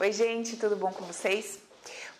Oi, gente, tudo bom com vocês?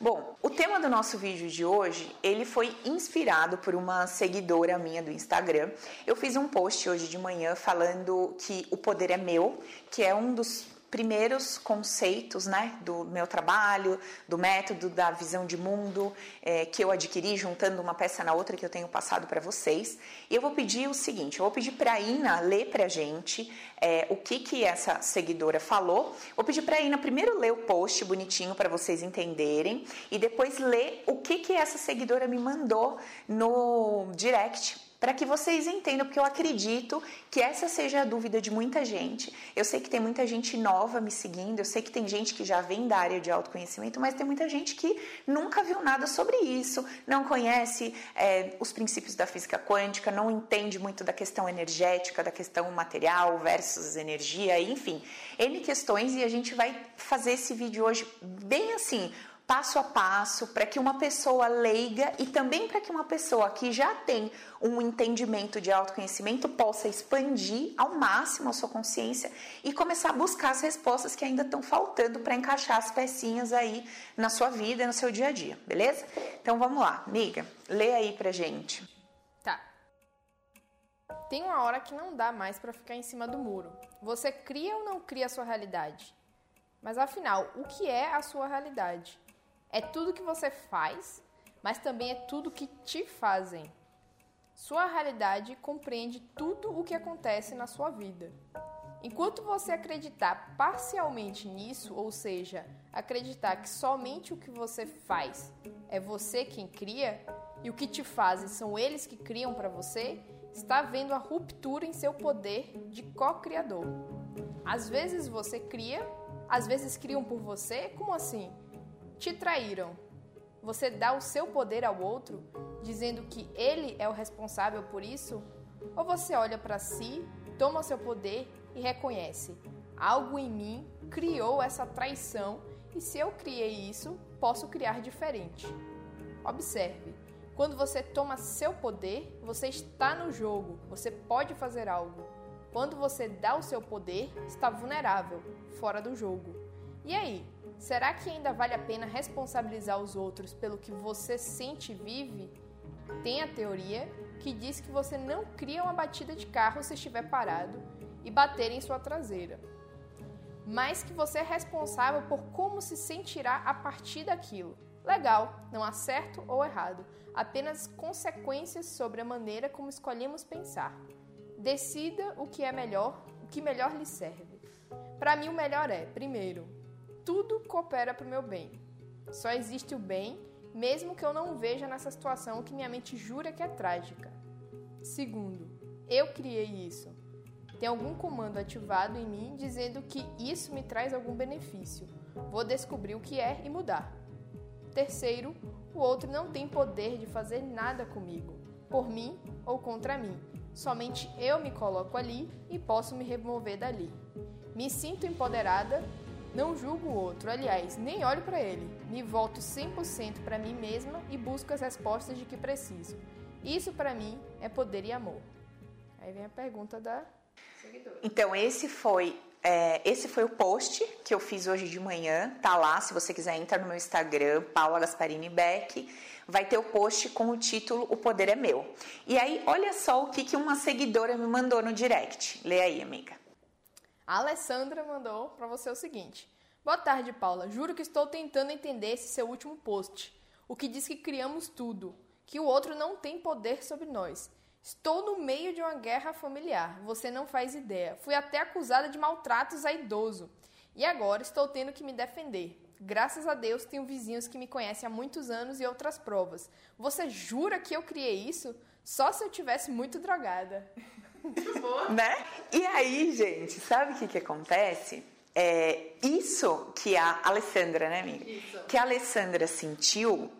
Bom, o tema do nosso vídeo de hoje, ele foi inspirado por uma seguidora minha do Instagram. Eu fiz um post hoje de manhã falando que o poder é meu, que é um dos primeiros conceitos né, do meu trabalho, do método, da visão de mundo é, que eu adquiri juntando uma peça na outra que eu tenho passado para vocês. E eu vou pedir o seguinte: eu vou pedir para a Ina ler para a gente é, o que, que essa seguidora falou. Vou pedir para a Ina primeiro ler o post bonitinho para vocês entenderem e depois ler o que, que essa seguidora me mandou no direct para que vocês entendam, porque eu acredito que essa seja a dúvida de muita gente. Eu sei que tem muita gente nova me seguindo, eu sei que tem gente que já vem da área de autoconhecimento, mas tem muita gente que nunca viu nada sobre isso, não conhece é, os princípios da física quântica, não entende muito da questão energética, da questão material versus energia, enfim, N questões e a gente vai fazer esse vídeo hoje bem assim passo a passo para que uma pessoa leiga e também para que uma pessoa que já tem um entendimento de autoconhecimento possa expandir ao máximo a sua consciência e começar a buscar as respostas que ainda estão faltando para encaixar as pecinhas aí na sua vida, no seu dia a dia, beleza? Então vamos lá, amiga, lê aí pra gente. Tá. Tem uma hora que não dá mais para ficar em cima do muro. Você cria ou não cria a sua realidade? Mas afinal, o que é a sua realidade? É tudo que você faz, mas também é tudo que te fazem. Sua realidade compreende tudo o que acontece na sua vida. Enquanto você acreditar parcialmente nisso, ou seja, acreditar que somente o que você faz é você quem cria e o que te fazem são eles que criam para você, está havendo a ruptura em seu poder de co-criador. Às vezes você cria, às vezes criam por você, como assim? Te traíram. Você dá o seu poder ao outro, dizendo que ele é o responsável por isso? Ou você olha para si, toma o seu poder e reconhece: algo em mim criou essa traição e se eu criei isso, posso criar diferente. Observe: quando você toma seu poder, você está no jogo, você pode fazer algo. Quando você dá o seu poder, está vulnerável, fora do jogo. E aí, Será que ainda vale a pena responsabilizar os outros pelo que você sente e vive? Tem a teoria que diz que você não cria uma batida de carro se estiver parado e bater em sua traseira, mas que você é responsável por como se sentirá a partir daquilo. Legal, não há certo ou errado, apenas consequências sobre a maneira como escolhemos pensar. Decida o que é melhor, o que melhor lhe serve. Para mim, o melhor é, primeiro, tudo coopera para o meu bem. Só existe o bem, mesmo que eu não veja nessa situação que minha mente jura que é trágica. Segundo, eu criei isso. Tem algum comando ativado em mim dizendo que isso me traz algum benefício. Vou descobrir o que é e mudar. Terceiro, o outro não tem poder de fazer nada comigo, por mim ou contra mim. Somente eu me coloco ali e posso me remover dali. Me sinto empoderada não julgo o outro, aliás, nem olho para ele. Me volto 100% para mim mesma e busco as respostas de que preciso. Isso para mim é poder e amor. Aí vem a pergunta da seguidora. Então, esse foi é, esse foi o post que eu fiz hoje de manhã. Tá lá, se você quiser entrar no meu Instagram, Paula Gasparini Beck, vai ter o post com o título O Poder é Meu. E aí, olha só o que, que uma seguidora me mandou no direct. Lê aí, amiga. A Alessandra mandou para você o seguinte: Boa tarde, Paula. Juro que estou tentando entender esse seu último post, o que diz que criamos tudo, que o outro não tem poder sobre nós. Estou no meio de uma guerra familiar, você não faz ideia. Fui até acusada de maltratos a idoso. E agora estou tendo que me defender. Graças a Deus tenho vizinhos que me conhecem há muitos anos e outras provas. Você jura que eu criei isso? Só se eu tivesse muito drogada. né? E aí, gente, sabe o que, que acontece? É isso que a Alessandra, né, amiga? Isso. Que a Alessandra sentiu,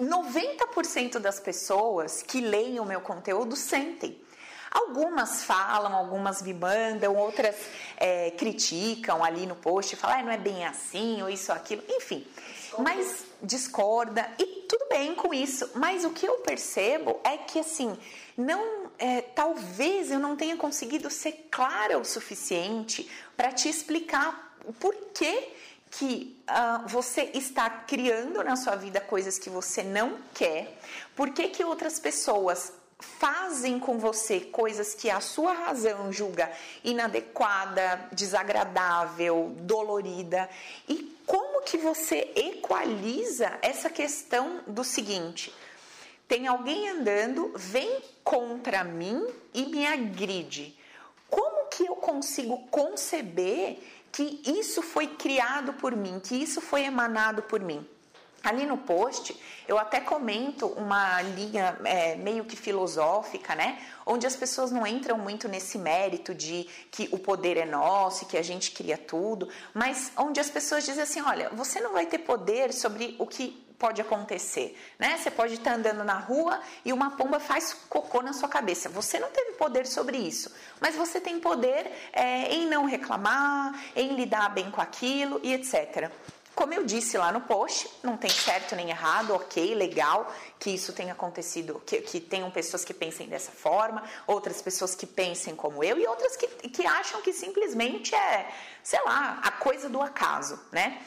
90% das pessoas que leem o meu conteúdo sentem. Algumas falam, algumas me mandam, outras é, criticam ali no post, falam, ah, não é bem assim, ou isso, aquilo, enfim. Mas discorda, e tudo bem com isso. Mas o que eu percebo é que, assim, não, é, talvez eu não tenha conseguido ser clara o suficiente para te explicar o porquê que uh, você está criando na sua vida coisas que você não quer? Por que, que outras pessoas fazem com você coisas que a sua razão julga inadequada, desagradável, dolorida? E como que você equaliza essa questão do seguinte? Tem alguém andando, vem contra mim e me agride. Como que eu consigo conceber que isso foi criado por mim, que isso foi emanado por mim. Ali no post, eu até comento uma linha é, meio que filosófica, né? Onde as pessoas não entram muito nesse mérito de que o poder é nosso que a gente cria tudo, mas onde as pessoas dizem assim: olha, você não vai ter poder sobre o que pode acontecer, né? Você pode estar andando na rua e uma pomba faz cocô na sua cabeça. Você não teve poder sobre isso, mas você tem poder é, em não reclamar, em lidar bem com aquilo e etc. Como eu disse lá no post, não tem certo nem errado, ok, legal que isso tenha acontecido, que, que tenham pessoas que pensem dessa forma, outras pessoas que pensem como eu e outras que, que acham que simplesmente é, sei lá, a coisa do acaso, né?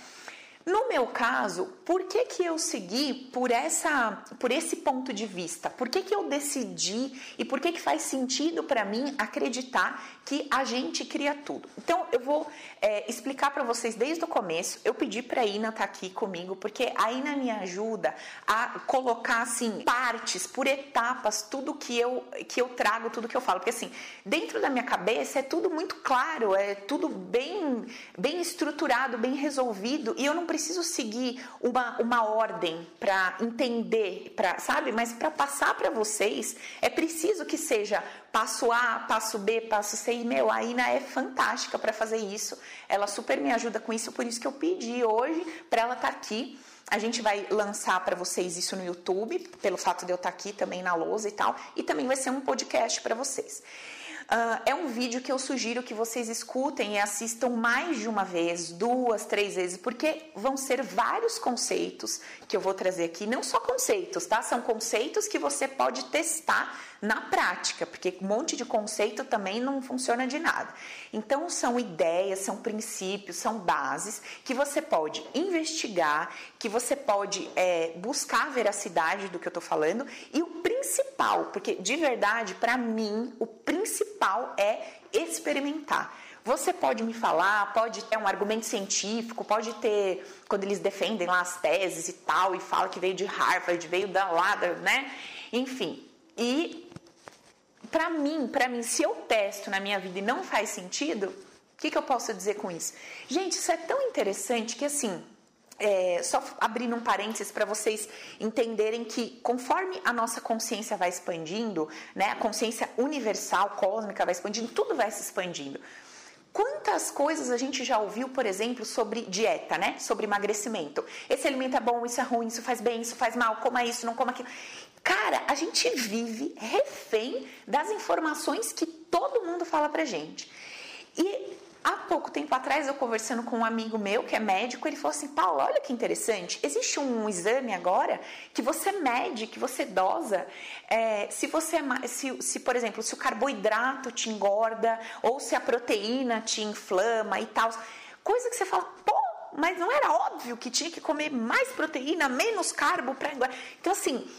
No meu caso, por que, que eu segui por, essa, por esse ponto de vista? Por que, que eu decidi e por que, que faz sentido para mim acreditar que a gente cria tudo? Então, eu vou é, explicar para vocês desde o começo. Eu pedi para a Ina estar tá aqui comigo, porque a Ina me ajuda a colocar assim, partes, por etapas, tudo que eu, que eu trago, tudo que eu falo. Porque assim, dentro da minha cabeça é tudo muito claro, é tudo bem, bem estruturado, bem resolvido, e eu não preciso preciso seguir uma, uma ordem para entender, para sabe? Mas para passar para vocês é preciso que seja passo A, passo B, passo C. E meu, a Ina é fantástica para fazer isso. Ela super me ajuda com isso, por isso que eu pedi hoje para ela estar tá aqui. A gente vai lançar para vocês isso no YouTube, pelo fato de eu estar tá aqui também na lousa e tal, e também vai ser um podcast para vocês. Uh, é um vídeo que eu sugiro que vocês escutem e assistam mais de uma vez, duas, três vezes, porque vão ser vários conceitos que eu vou trazer aqui, não só conceitos, tá? São conceitos que você pode testar na prática, porque um monte de conceito também não funciona de nada. Então, são ideias, são princípios, são bases que você pode investigar, que você pode é, buscar a veracidade do que eu estou falando e o principal, porque de verdade, para mim, o principal é experimentar. Você pode me falar, pode ter um argumento científico, pode ter, quando eles defendem lá as teses e tal, e fala que veio de Harvard, veio da lá, né? Enfim, e para mim, para mim, se eu testo na minha vida e não faz sentido, o que, que eu posso dizer com isso? Gente, isso é tão interessante que assim, é, só abrindo um parênteses para vocês entenderem que conforme a nossa consciência vai expandindo, né, a consciência universal, cósmica vai expandindo, tudo vai se expandindo. Quantas coisas a gente já ouviu, por exemplo, sobre dieta, né? Sobre emagrecimento. Esse alimento é bom, isso é ruim, isso faz bem, isso faz mal, coma isso, não coma aquilo. Cara, a gente vive refém das informações que todo mundo fala pra gente. E há pouco tempo atrás, eu conversando com um amigo meu que é médico, ele falou assim: Paulo, olha que interessante, existe um exame agora que você mede, que você dosa, é, se você, se, se, por exemplo, se o carboidrato te engorda ou se a proteína te inflama e tal. Coisa que você fala, pô, mas não era óbvio que tinha que comer mais proteína, menos carbo para engordar. Então, assim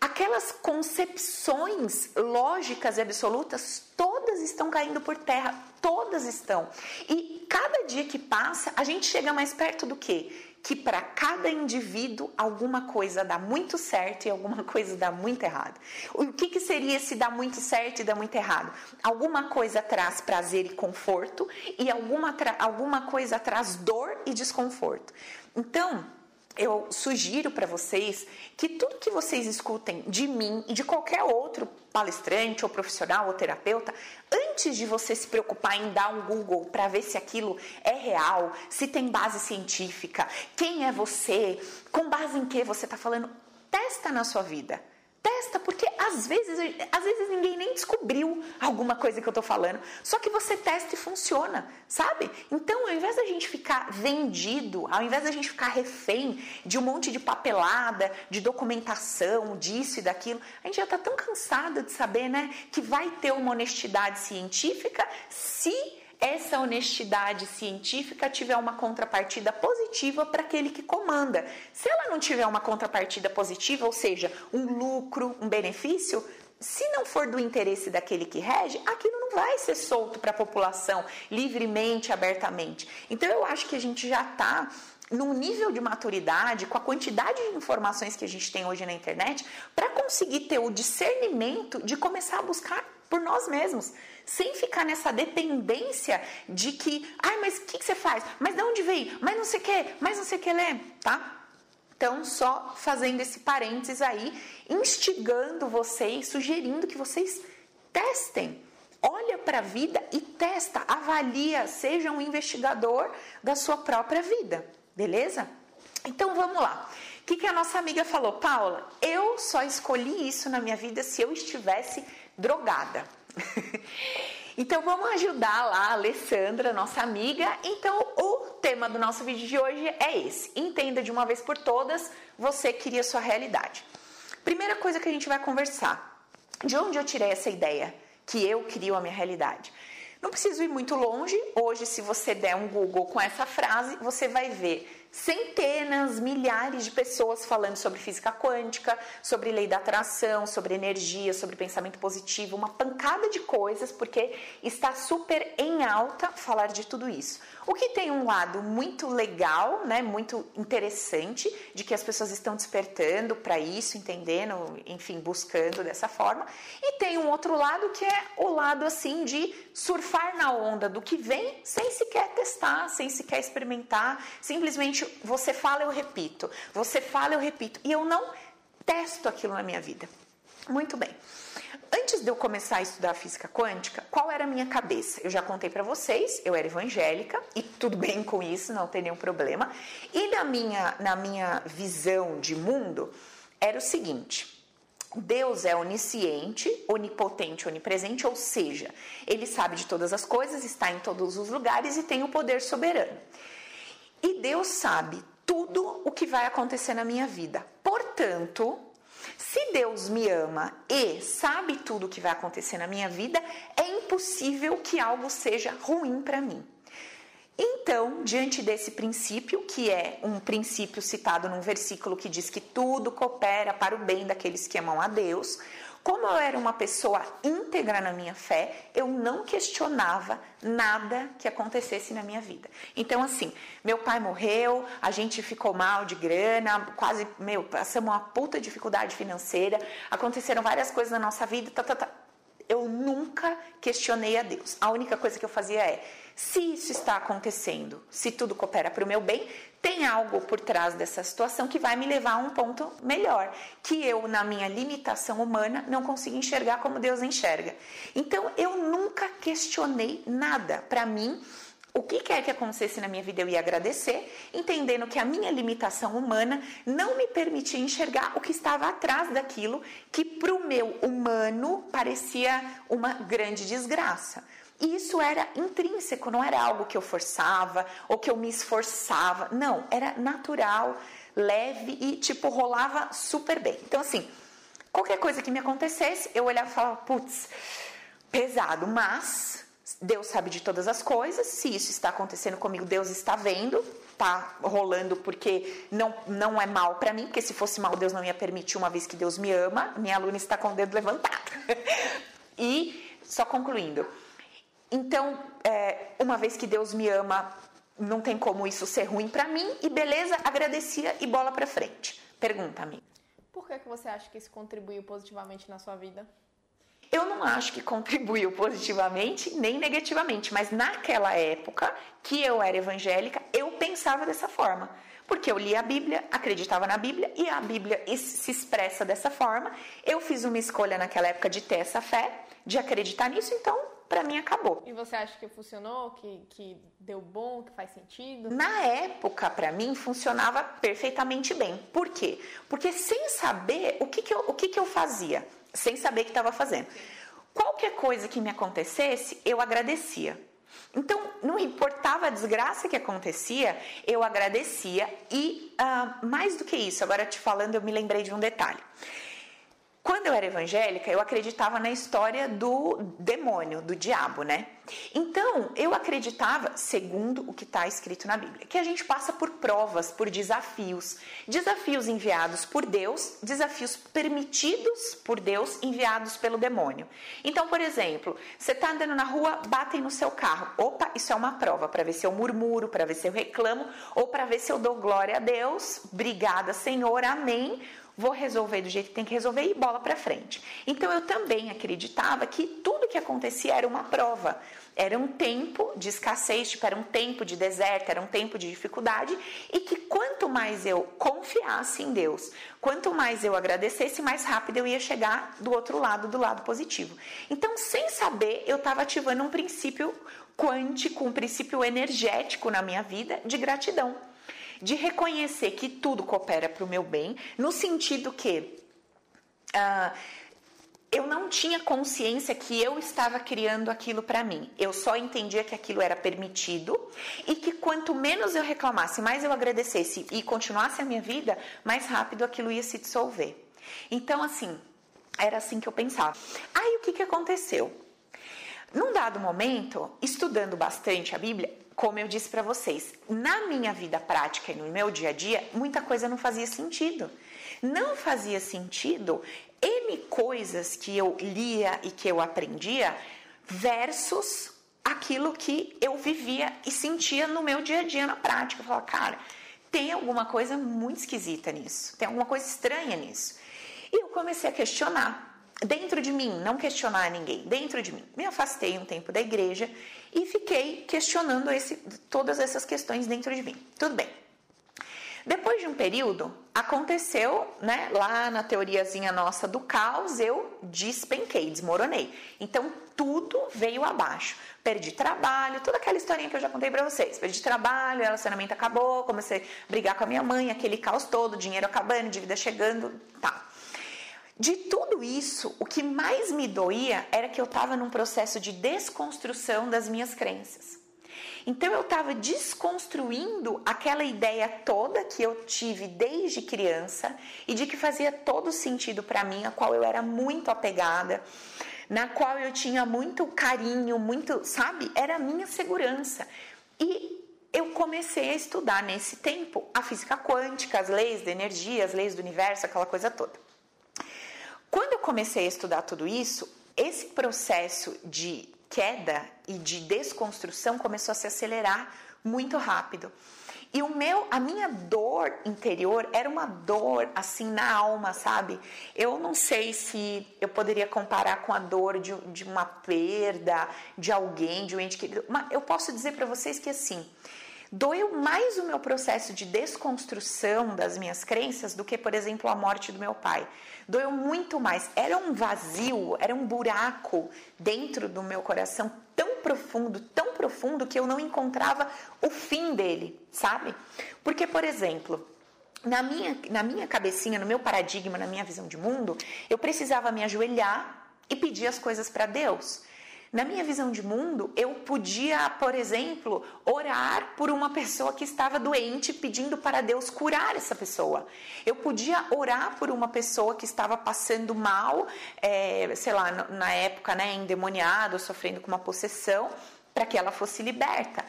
Aquelas concepções lógicas e absolutas, todas estão caindo por terra, todas estão. E cada dia que passa, a gente chega mais perto do quê? Que para cada indivíduo alguma coisa dá muito certo e alguma coisa dá muito errado. O que, que seria se dá muito certo e dá muito errado? Alguma coisa traz prazer e conforto e alguma, alguma coisa traz dor e desconforto. Então, eu sugiro para vocês que tudo que vocês escutem de mim e de qualquer outro palestrante ou profissional ou terapeuta, antes de você se preocupar em dar um Google para ver se aquilo é real, se tem base científica, quem é você, com base em que você está falando, testa na sua vida. Testa, porque às vezes, às vezes ninguém nem descobriu alguma coisa que eu tô falando. Só que você testa e funciona, sabe? Então, ao invés da gente ficar vendido, ao invés da gente ficar refém de um monte de papelada, de documentação, disso e daquilo, a gente já tá tão cansado de saber, né, que vai ter uma honestidade científica se essa honestidade científica tiver uma contrapartida positiva para aquele que comanda. Se ela não tiver uma contrapartida positiva, ou seja, um lucro, um benefício, se não for do interesse daquele que rege, aquilo não vai ser solto para a população livremente, abertamente. Então eu acho que a gente já está num nível de maturidade, com a quantidade de informações que a gente tem hoje na internet, para conseguir ter o discernimento de começar a buscar por nós mesmos, sem ficar nessa dependência de que, ai, mas o que, que, você faz? Mas de onde veio? Mas não sei o que, mas não sei o que lê, tá? Então, só fazendo esse parênteses aí, instigando vocês, sugerindo que vocês testem. Olha para a vida e testa, avalia, seja um investigador da sua própria vida, beleza? Então vamos lá. O que, que a nossa amiga falou? Paula, eu só escolhi isso na minha vida se eu estivesse drogada. então vamos ajudar lá a Alessandra, nossa amiga. Então o tema do nosso vídeo de hoje é esse: entenda de uma vez por todas, você queria sua realidade. Primeira coisa que a gente vai conversar: de onde eu tirei essa ideia que eu crio a minha realidade? Não preciso ir muito longe. Hoje, se você der um Google com essa frase, você vai ver centenas, milhares de pessoas falando sobre física quântica, sobre lei da atração, sobre energia, sobre pensamento positivo, uma pancada de coisas, porque está super em alta falar de tudo isso. O que tem um lado muito legal, né, muito interessante, de que as pessoas estão despertando para isso, entendendo, enfim, buscando dessa forma, e tem um outro lado que é o lado assim de surfar na onda do que vem sem sequer testar, sem sequer experimentar, simplesmente você fala, eu repito. Você fala, eu repito. E eu não testo aquilo na minha vida. Muito bem. Antes de eu começar a estudar física quântica, qual era a minha cabeça? Eu já contei para vocês, eu era evangélica e tudo bem com isso, não tem nenhum problema. E na minha, na minha visão de mundo, era o seguinte: Deus é onisciente, onipotente, onipresente, ou seja, ele sabe de todas as coisas, está em todos os lugares e tem o poder soberano. E Deus sabe tudo o que vai acontecer na minha vida. Portanto, se Deus me ama e sabe tudo o que vai acontecer na minha vida, é impossível que algo seja ruim para mim. Então, diante desse princípio, que é um princípio citado num versículo que diz que tudo coopera para o bem daqueles que amam a Deus, como eu era uma pessoa íntegra na minha fé, eu não questionava nada que acontecesse na minha vida. Então, assim, meu pai morreu, a gente ficou mal de grana, quase, meu, passamos uma puta dificuldade financeira, aconteceram várias coisas na nossa vida, tá, tá, tá. Eu nunca questionei a Deus. A única coisa que eu fazia é se isso está acontecendo, se tudo coopera para o meu bem, tem algo por trás dessa situação que vai me levar a um ponto melhor, que eu, na minha limitação humana, não consigo enxergar como Deus enxerga. Então, eu nunca questionei nada. Para mim, o que quer que acontecesse na minha vida, eu ia agradecer, entendendo que a minha limitação humana não me permitia enxergar o que estava atrás daquilo que, para o meu humano, parecia uma grande desgraça. E isso era intrínseco, não era algo que eu forçava ou que eu me esforçava. Não, era natural, leve e, tipo, rolava super bem. Então, assim, qualquer coisa que me acontecesse, eu olhava e falava, putz, pesado, mas Deus sabe de todas as coisas. Se isso está acontecendo comigo, Deus está vendo, tá rolando porque não, não é mal para mim, porque se fosse mal, Deus não ia permitir, uma vez que Deus me ama. Minha aluna está com o dedo levantado. e, só concluindo então, é, uma vez que Deus me ama, não tem como isso ser ruim para mim, e beleza, agradecia e bola para frente. Pergunta-me. Por que, que você acha que isso contribuiu positivamente na sua vida? Eu não acho que contribuiu positivamente nem negativamente, mas naquela época que eu era evangélica, eu pensava dessa forma. Porque eu li a Bíblia, acreditava na Bíblia e a Bíblia se expressa dessa forma. Eu fiz uma escolha naquela época de ter essa fé, de acreditar nisso, então para mim acabou. E você acha que funcionou, que, que deu bom, que faz sentido? Na época, para mim, funcionava perfeitamente bem. Por quê? Porque sem saber o que, que, eu, o que, que eu fazia, sem saber o que estava fazendo. Qualquer coisa que me acontecesse, eu agradecia. Então, não importava a desgraça que acontecia, eu agradecia e uh, mais do que isso, agora te falando, eu me lembrei de um detalhe. Quando eu era evangélica, eu acreditava na história do demônio, do diabo, né? Então, eu acreditava, segundo o que está escrito na Bíblia, que a gente passa por provas, por desafios. Desafios enviados por Deus, desafios permitidos por Deus, enviados pelo demônio. Então, por exemplo, você está andando na rua, batem no seu carro. Opa, isso é uma prova para ver se eu murmuro, para ver se eu reclamo, ou para ver se eu dou glória a Deus. Obrigada, Senhor, amém vou resolver do jeito que tem que resolver e bola para frente. Então eu também acreditava que tudo que acontecia era uma prova. Era um tempo de escassez, tipo, era um tempo de deserto, era um tempo de dificuldade, e que quanto mais eu confiasse em Deus, quanto mais eu agradecesse, mais rápido eu ia chegar do outro lado, do lado positivo. Então, sem saber, eu estava ativando um princípio quântico, um princípio energético na minha vida de gratidão de reconhecer que tudo coopera para o meu bem, no sentido que uh, eu não tinha consciência que eu estava criando aquilo para mim. Eu só entendia que aquilo era permitido e que quanto menos eu reclamasse, mais eu agradecesse e continuasse a minha vida, mais rápido aquilo ia se dissolver. Então, assim, era assim que eu pensava. Aí o que, que aconteceu? Num dado momento, estudando bastante a Bíblia, como eu disse para vocês, na minha vida prática e no meu dia a dia, muita coisa não fazia sentido. Não fazia sentido N coisas que eu lia e que eu aprendia versus aquilo que eu vivia e sentia no meu dia a dia na prática. Eu falava, cara, tem alguma coisa muito esquisita nisso, tem alguma coisa estranha nisso. E eu comecei a questionar dentro de mim, não questionar ninguém, dentro de mim. Me afastei um tempo da igreja e fiquei questionando esse, todas essas questões dentro de mim. Tudo bem. Depois de um período, aconteceu, né, lá na teoriazinha nossa do caos, eu despenquei, desmoronei. Então tudo veio abaixo. Perdi trabalho, toda aquela historinha que eu já contei para vocês. Perdi trabalho, relacionamento acabou, comecei a brigar com a minha mãe, aquele caos todo, dinheiro acabando, dívida chegando, tá. De tudo isso, o que mais me doía era que eu estava num processo de desconstrução das minhas crenças. Então eu estava desconstruindo aquela ideia toda que eu tive desde criança e de que fazia todo sentido para mim, a qual eu era muito apegada, na qual eu tinha muito carinho, muito, sabe? Era a minha segurança. E eu comecei a estudar nesse tempo a física quântica, as leis da energia, as leis do universo, aquela coisa toda. Quando eu comecei a estudar tudo isso, esse processo de queda e de desconstrução começou a se acelerar muito rápido. E o meu, a minha dor interior era uma dor assim na alma, sabe? Eu não sei se eu poderia comparar com a dor de, de uma perda de alguém, de um ente querido, mas eu posso dizer para vocês que assim, doeu mais o meu processo de desconstrução das minhas crenças do que, por exemplo, a morte do meu pai doeu muito mais. Era um vazio, era um buraco dentro do meu coração tão profundo, tão profundo que eu não encontrava o fim dele, sabe? Porque, por exemplo, na minha, na minha cabecinha, no meu paradigma, na minha visão de mundo, eu precisava me ajoelhar e pedir as coisas para Deus. Na minha visão de mundo, eu podia, por exemplo, orar por uma pessoa que estava doente, pedindo para Deus curar essa pessoa. Eu podia orar por uma pessoa que estava passando mal, é, sei lá, na época, né, endemoniado, sofrendo com uma possessão, para que ela fosse liberta.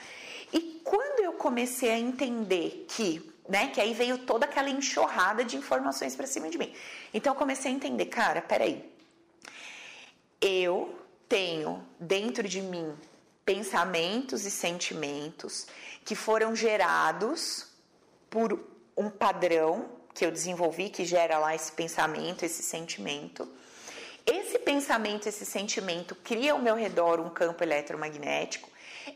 E quando eu comecei a entender que né? Que aí veio toda aquela enxurrada de informações para cima de mim. Então eu comecei a entender, cara, peraí. Eu tenho dentro de mim pensamentos e sentimentos que foram gerados por um padrão que eu desenvolvi que gera lá esse pensamento, esse sentimento. Esse pensamento, esse sentimento cria ao meu redor um campo eletromagnético.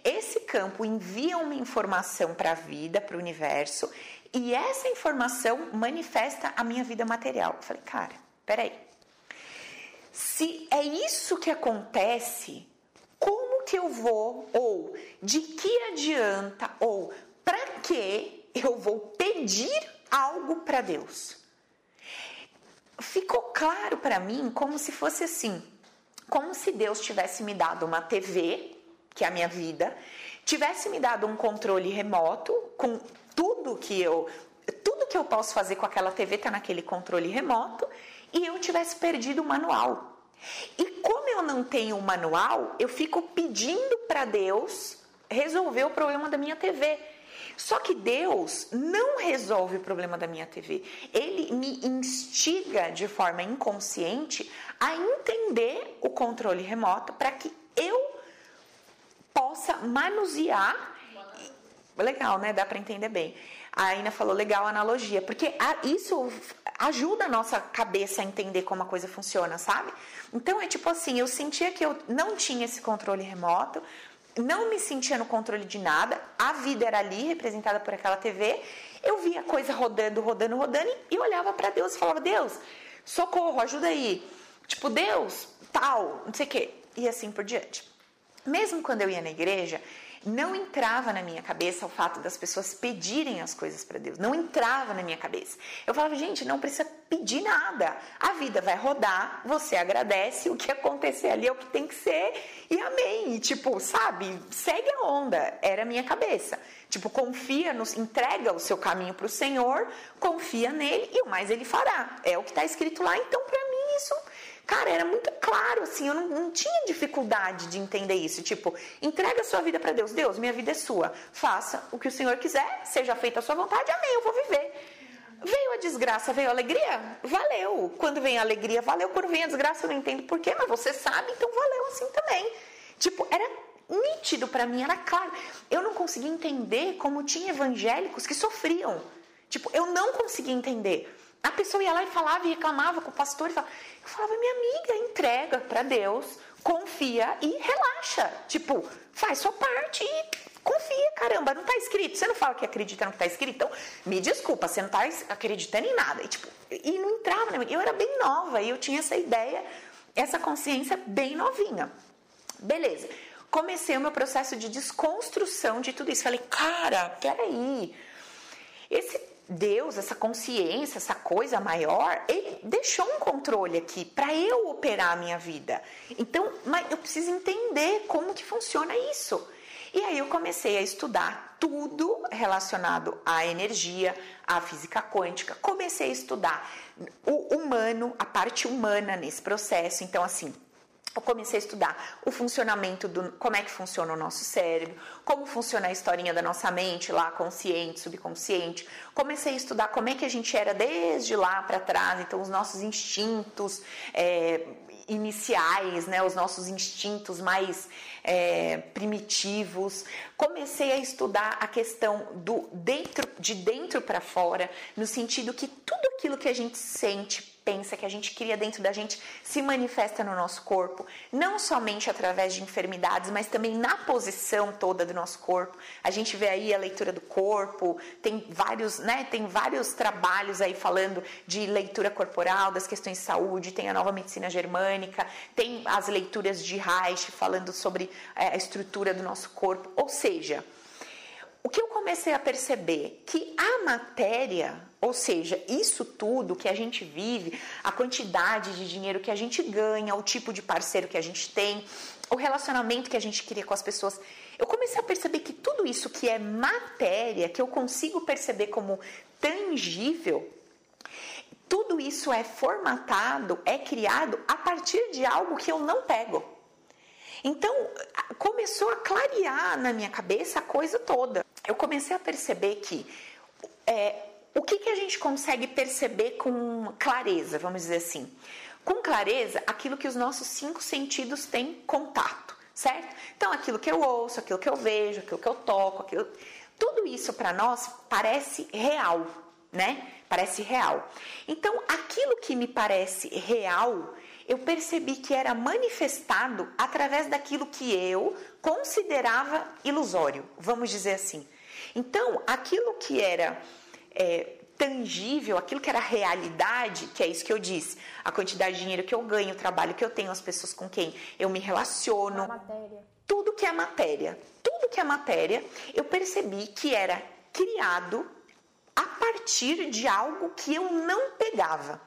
Esse campo envia uma informação para a vida, para o universo, e essa informação manifesta a minha vida material. Eu falei, cara, peraí. Se é isso que acontece, como que eu vou, ou de que adianta, ou para que eu vou pedir algo para Deus? Ficou claro para mim como se fosse assim, como se Deus tivesse me dado uma TV, que é a minha vida, tivesse me dado um controle remoto com tudo que eu tudo que eu posso fazer com aquela TV está naquele controle remoto e eu tivesse perdido o manual. E como eu não tenho o manual, eu fico pedindo para Deus resolver o problema da minha TV. Só que Deus não resolve o problema da minha TV. Ele me instiga de forma inconsciente a entender o controle remoto para que eu possa manusear. Legal, né? Dá para entender bem. A Aina falou legal analogia, porque isso ajuda a nossa cabeça a entender como a coisa funciona, sabe? Então é tipo assim, eu sentia que eu não tinha esse controle remoto, não me sentia no controle de nada, a vida era ali, representada por aquela TV, eu via a coisa rodando, rodando, rodando e olhava para Deus e falava: Deus, socorro, ajuda aí. Tipo, Deus, tal, não sei o quê. E assim por diante. Mesmo quando eu ia na igreja, não entrava na minha cabeça o fato das pessoas pedirem as coisas para Deus. Não entrava na minha cabeça. Eu falava, gente, não precisa pedir nada. A vida vai rodar, você agradece, o que acontecer ali é o que tem que ser e amém. E, tipo, sabe, segue a onda. Era a minha cabeça. Tipo, confia, nos, entrega o seu caminho para o Senhor, confia nele e o mais ele fará. É o que está escrito lá. Então, para mim, isso Cara, era muito claro, assim, eu não, não tinha dificuldade de entender isso. Tipo, entrega a sua vida para Deus. Deus, minha vida é sua. Faça o que o Senhor quiser, seja feita a sua vontade, amém, eu vou viver. Veio a desgraça, veio a alegria? Valeu. Quando vem a alegria, valeu. Quando vem a desgraça, eu não entendo porquê, mas você sabe, então valeu assim também. Tipo, era nítido para mim, era claro. Eu não conseguia entender como tinha evangélicos que sofriam. Tipo, eu não conseguia entender. A pessoa ia lá e falava e reclamava com o pastor e falava, eu falava, minha amiga, entrega para Deus, confia e relaxa. Tipo, faz sua parte e confia, caramba, não tá escrito. Você não fala que acredita no que tá escrito, então me desculpa, você não tá acreditando em nada. E, tipo, e não entrava, né? eu era bem nova e eu tinha essa ideia, essa consciência bem novinha. Beleza. Comecei o meu processo de desconstrução de tudo isso. Falei, cara, peraí. Esse Deus, essa consciência, essa coisa maior, ele deixou um controle aqui para eu operar a minha vida. Então, mas eu preciso entender como que funciona isso. E aí eu comecei a estudar tudo relacionado à energia, à física quântica. Comecei a estudar o humano, a parte humana nesse processo. Então, assim, eu comecei a estudar o funcionamento do como é que funciona o nosso cérebro, como funciona a historinha da nossa mente lá, consciente, subconsciente. Comecei a estudar como é que a gente era desde lá para trás, então os nossos instintos é, iniciais, né, os nossos instintos mais é, primitivos. Comecei a estudar a questão do dentro, de dentro para fora, no sentido que tudo aquilo que a gente sente, pensa, que a gente cria dentro da gente se manifesta no nosso corpo, não somente através de enfermidades, mas também na posição toda do nosso corpo. A gente vê aí a leitura do corpo, tem vários, né, tem vários trabalhos aí falando de leitura corporal, das questões de saúde, tem a nova medicina germânica, tem as leituras de Reich falando sobre é, a estrutura do nosso corpo, ou seja, o que eu comecei a perceber que a matéria, ou seja, isso tudo que a gente vive, a quantidade de dinheiro que a gente ganha, o tipo de parceiro que a gente tem, o relacionamento que a gente cria com as pessoas, eu comecei a perceber que tudo isso que é matéria, que eu consigo perceber como tangível, tudo isso é formatado, é criado a partir de algo que eu não pego. Então, começou a clarear na minha cabeça a coisa toda. Eu comecei a perceber que é, o que, que a gente consegue perceber com clareza, vamos dizer assim? Com clareza, aquilo que os nossos cinco sentidos têm contato, certo? Então, aquilo que eu ouço, aquilo que eu vejo, aquilo que eu toco, aquilo... tudo isso para nós parece real, né? Parece real. Então, aquilo que me parece real, eu percebi que era manifestado através daquilo que eu considerava ilusório, vamos dizer assim. Então, aquilo que era é, tangível, aquilo que era realidade, que é isso que eu disse, a quantidade de dinheiro que eu ganho, o trabalho que eu tenho, as pessoas com quem eu me relaciono, tudo que é matéria, tudo que é matéria, eu percebi que era criado a partir de algo que eu não pegava.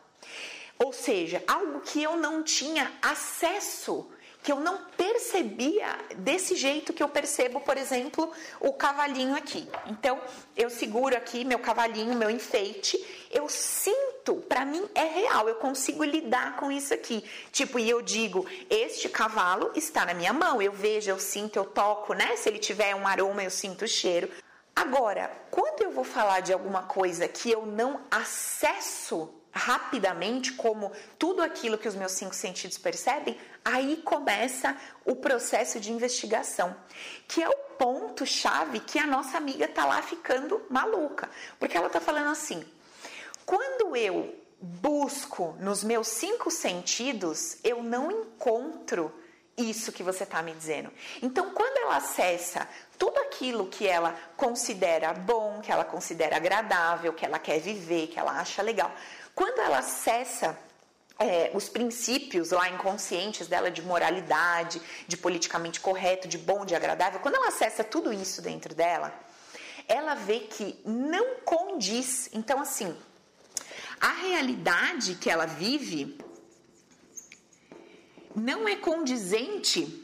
Ou seja, algo que eu não tinha acesso, que eu não percebia desse jeito que eu percebo, por exemplo, o cavalinho aqui. Então, eu seguro aqui meu cavalinho, meu enfeite, eu sinto para mim é real, eu consigo lidar com isso aqui. Tipo, e eu digo, este cavalo está na minha mão, eu vejo, eu sinto, eu toco, né? Se ele tiver um aroma, eu sinto o cheiro. Agora, quando eu vou falar de alguma coisa que eu não acesso rapidamente, como tudo aquilo que os meus cinco sentidos percebem, aí começa o processo de investigação, que é o ponto chave que a nossa amiga tá lá ficando maluca, porque ela tá falando assim: quando eu busco nos meus cinco sentidos, eu não encontro isso que você está me dizendo. Então, quando ela acessa tudo aquilo que ela considera bom, que ela considera agradável, que ela quer viver, que ela acha legal, quando ela acessa é, os princípios lá inconscientes dela de moralidade, de politicamente correto, de bom, de agradável, quando ela acessa tudo isso dentro dela, ela vê que não condiz. Então, assim, a realidade que ela vive não é condizente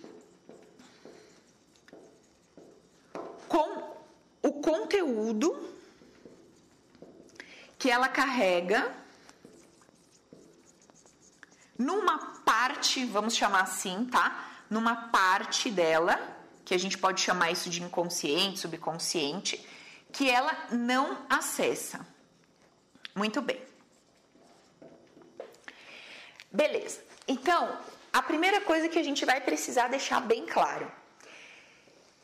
com o conteúdo que ela carrega numa parte, vamos chamar assim, tá? Numa parte dela, que a gente pode chamar isso de inconsciente, subconsciente, que ela não acessa. Muito bem. Beleza. Então, a primeira coisa que a gente vai precisar deixar bem claro.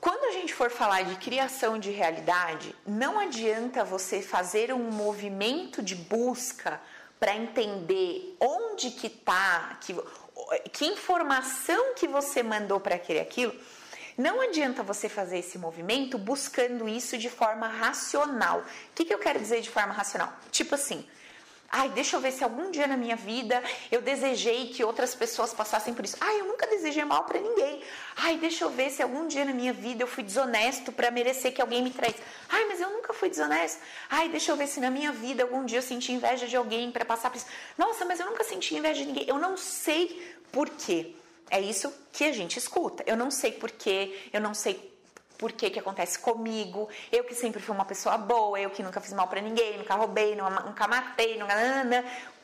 Quando a gente for falar de criação de realidade, não adianta você fazer um movimento de busca para entender onde que tá, que, que informação que você mandou para aquele aquilo. Não adianta você fazer esse movimento buscando isso de forma racional. O que, que eu quero dizer de forma racional? Tipo assim, Ai, deixa eu ver se algum dia na minha vida eu desejei que outras pessoas passassem por isso. Ai, eu nunca desejei mal para ninguém. Ai, deixa eu ver se algum dia na minha vida eu fui desonesto para merecer que alguém me traísse. Ai, mas eu nunca fui desonesto. Ai, deixa eu ver se na minha vida algum dia eu senti inveja de alguém para passar por isso. Nossa, mas eu nunca senti inveja de ninguém. Eu não sei por quê. É isso que a gente escuta. Eu não sei por quê, eu não sei por que que acontece comigo, eu que sempre fui uma pessoa boa, eu que nunca fiz mal para ninguém, nunca roubei, nunca matei, nunca...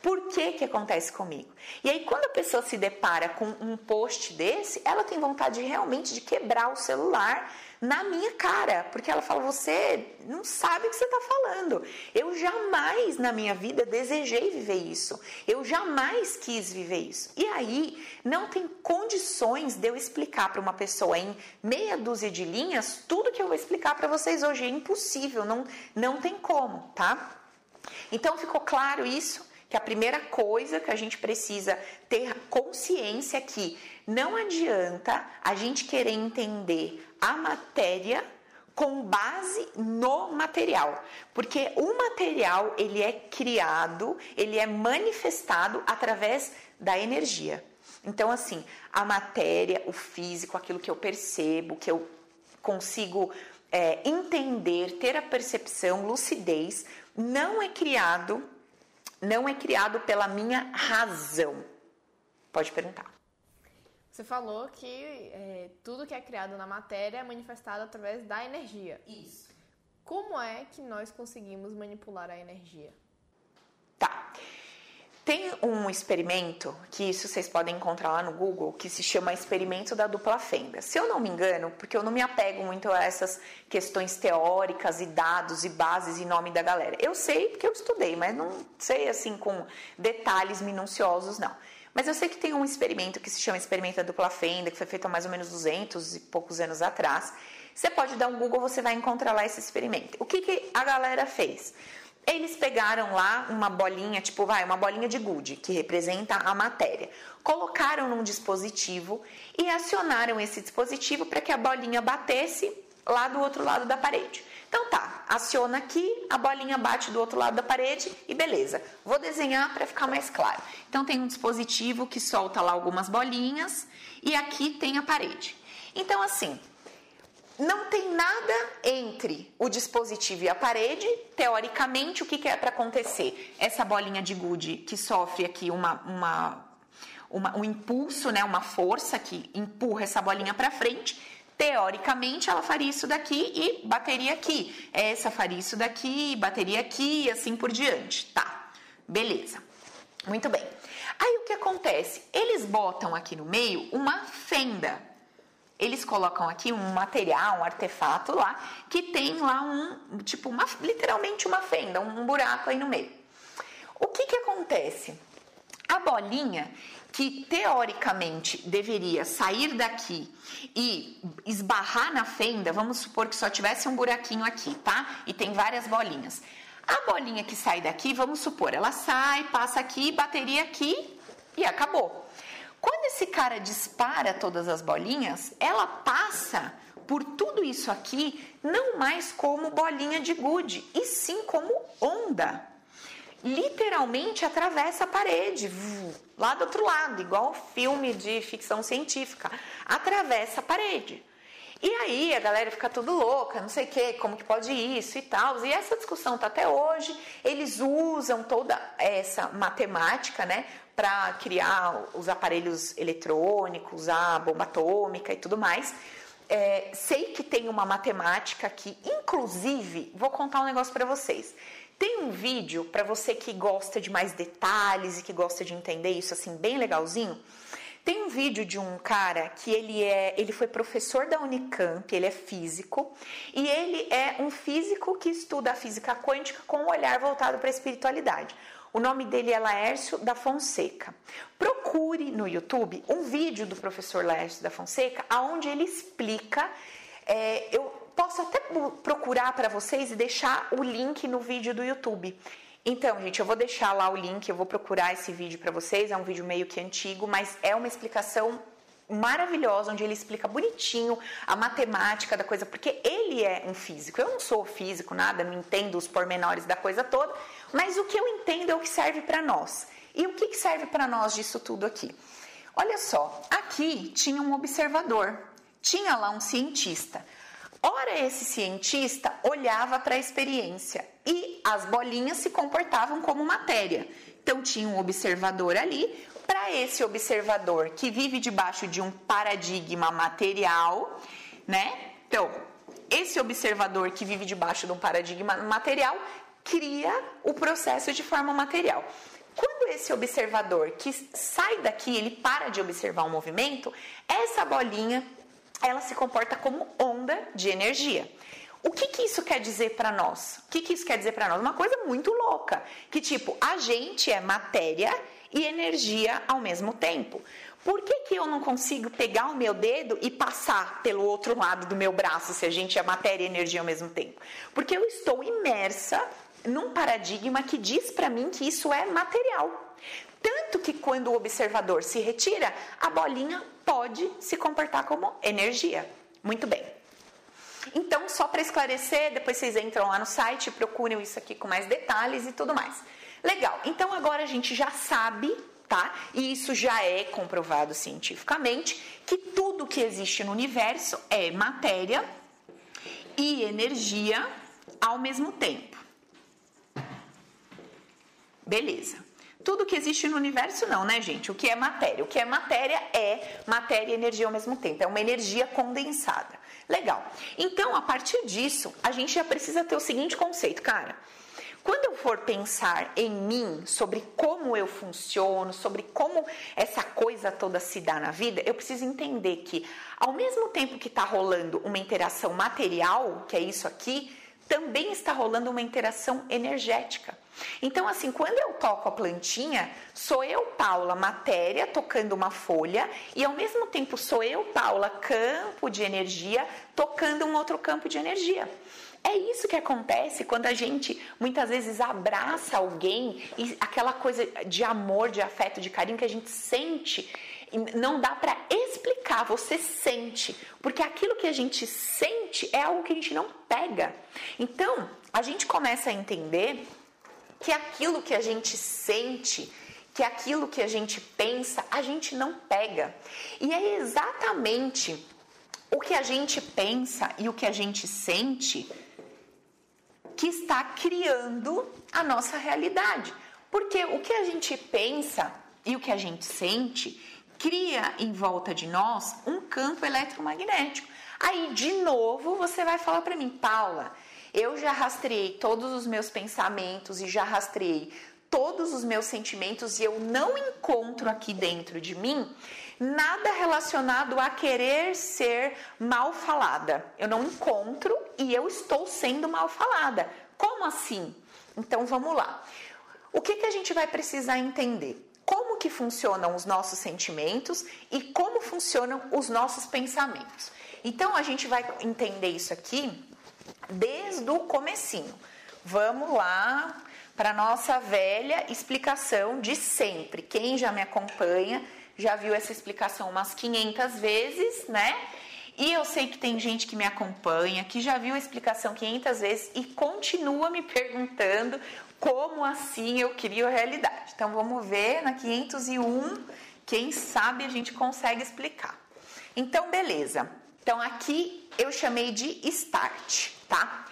Por que que acontece comigo? E aí quando a pessoa se depara com um post desse, ela tem vontade realmente de quebrar o celular na minha cara, porque ela fala: você não sabe o que você está falando. Eu jamais na minha vida desejei viver isso. Eu jamais quis viver isso. E aí não tem condições de eu explicar para uma pessoa em meia dúzia de linhas tudo que eu vou explicar para vocês hoje. É impossível, não, não tem como, tá? Então ficou claro isso? Que a primeira coisa que a gente precisa ter consciência é que não adianta a gente querer entender a matéria com base no material, porque o material ele é criado, ele é manifestado através da energia. Então, assim, a matéria, o físico, aquilo que eu percebo, que eu consigo é, entender, ter a percepção, lucidez, não é criado, não é criado pela minha razão. Pode perguntar. Você falou que é, tudo que é criado na matéria é manifestado através da energia. Isso. Como é que nós conseguimos manipular a energia? Tá. Tem um experimento que isso vocês podem encontrar lá no Google que se chama experimento da dupla fenda. Se eu não me engano, porque eu não me apego muito a essas questões teóricas e dados e bases em nome da galera. Eu sei porque eu estudei, mas não sei assim com detalhes minuciosos não. Mas eu sei que tem um experimento que se chama experimento da dupla fenda, que foi feito há mais ou menos 200 e poucos anos atrás. Você pode dar um Google, você vai encontrar lá esse experimento. O que, que a galera fez? Eles pegaram lá uma bolinha, tipo, vai, uma bolinha de gude, que representa a matéria. Colocaram num dispositivo e acionaram esse dispositivo para que a bolinha batesse lá do outro lado da parede. Então tá, aciona aqui, a bolinha bate do outro lado da parede e beleza. Vou desenhar para ficar mais claro. Então tem um dispositivo que solta lá algumas bolinhas e aqui tem a parede. Então assim, não tem nada entre o dispositivo e a parede. Teoricamente, o que, que é para acontecer? Essa bolinha de gude que sofre aqui uma, uma, uma, um impulso, né, uma força que empurra essa bolinha para frente Teoricamente, ela faria isso daqui e bateria aqui. Essa faria isso daqui, bateria aqui e assim por diante. Tá. Beleza. Muito bem. Aí o que acontece? Eles botam aqui no meio uma fenda. Eles colocam aqui um material, um artefato lá, que tem lá um, tipo, uma, literalmente uma fenda, um buraco aí no meio. O que que acontece? A bolinha que teoricamente deveria sair daqui e esbarrar na fenda, vamos supor que só tivesse um buraquinho aqui, tá? E tem várias bolinhas. A bolinha que sai daqui, vamos supor, ela sai, passa aqui, bateria aqui e acabou. Quando esse cara dispara todas as bolinhas, ela passa por tudo isso aqui não mais como bolinha de gude, e sim como onda literalmente atravessa a parede, lá do outro lado, igual filme de ficção científica, atravessa a parede. E aí a galera fica tudo louca, não sei o que, como que pode isso e tal. E essa discussão tá até hoje. Eles usam toda essa matemática, né, para criar os aparelhos eletrônicos, a bomba atômica e tudo mais. É, sei que tem uma matemática que, inclusive, vou contar um negócio para vocês. Tem um vídeo para você que gosta de mais detalhes e que gosta de entender isso assim bem legalzinho. Tem um vídeo de um cara que ele é, ele foi professor da Unicamp, ele é físico e ele é um físico que estuda a física quântica com um olhar voltado para a espiritualidade. O nome dele é Laércio da Fonseca. Procure no YouTube um vídeo do professor Laércio da Fonseca, onde ele explica. É, eu posso até procurar para vocês e deixar o link no vídeo do YouTube. Então, gente, eu vou deixar lá o link, eu vou procurar esse vídeo para vocês. É um vídeo meio que antigo, mas é uma explicação maravilhosa, onde ele explica bonitinho a matemática da coisa, porque ele é um físico. Eu não sou físico, nada, não entendo os pormenores da coisa toda, mas o que eu entendo é o que serve para nós. E o que serve para nós disso tudo aqui? Olha só, aqui tinha um observador, tinha lá um cientista. Ora, esse cientista olhava para a experiência e as bolinhas se comportavam como matéria. Então, tinha um observador ali. Para esse observador que vive debaixo de um paradigma material, né? Então, esse observador que vive debaixo de um paradigma material cria o processo de forma material. Quando esse observador que sai daqui, ele para de observar o movimento, essa bolinha ela se comporta como onda de energia. O que, que isso quer dizer para nós? O que, que isso quer dizer para nós? Uma coisa muito louca, que tipo, a gente é matéria e energia ao mesmo tempo. Por que, que eu não consigo pegar o meu dedo e passar pelo outro lado do meu braço se a gente é matéria e energia ao mesmo tempo? Porque eu estou imersa num paradigma que diz para mim que isso é material. Tanto que quando o observador se retira, a bolinha pode se comportar como energia. Muito bem. Então, só para esclarecer, depois vocês entram lá no site, procuram isso aqui com mais detalhes e tudo mais. Legal. Então agora a gente já sabe, tá? E isso já é comprovado cientificamente que tudo que existe no universo é matéria e energia ao mesmo tempo. Beleza. Tudo que existe no universo, não, né, gente? O que é matéria? O que é matéria é matéria e energia ao mesmo tempo. É uma energia condensada. Legal. Então, a partir disso, a gente já precisa ter o seguinte conceito, cara. Quando eu for pensar em mim, sobre como eu funciono, sobre como essa coisa toda se dá na vida, eu preciso entender que, ao mesmo tempo que está rolando uma interação material, que é isso aqui, também está rolando uma interação energética. Então, assim, quando eu toco a plantinha, sou eu, Paula, matéria, tocando uma folha, e ao mesmo tempo sou eu, Paula, campo de energia, tocando um outro campo de energia. É isso que acontece quando a gente muitas vezes abraça alguém e aquela coisa de amor, de afeto, de carinho que a gente sente não dá para explicar, você sente, porque aquilo que a gente sente é algo que a gente não pega. Então, a gente começa a entender que aquilo que a gente sente, que aquilo que a gente pensa, a gente não pega. E é exatamente o que a gente pensa e o que a gente sente que está criando a nossa realidade. Porque o que a gente pensa e o que a gente sente cria em volta de nós um campo eletromagnético. Aí, de novo, você vai falar para mim, Paula, eu já rastreei todos os meus pensamentos e já rastreei todos os meus sentimentos e eu não encontro aqui dentro de mim nada relacionado a querer ser mal falada. Eu não encontro e eu estou sendo mal falada. Como assim? Então vamos lá. O que, que a gente vai precisar entender? Como que funcionam os nossos sentimentos e como funcionam os nossos pensamentos. Então a gente vai entender isso aqui desde o comecinho. Vamos lá para nossa velha explicação de sempre. Quem já me acompanha já viu essa explicação umas 500 vezes, né? E eu sei que tem gente que me acompanha, que já viu a explicação 500 vezes e continua me perguntando como assim eu crio a realidade. Então vamos ver na 501, quem sabe a gente consegue explicar. Então, beleza. Então aqui eu chamei de start, tá?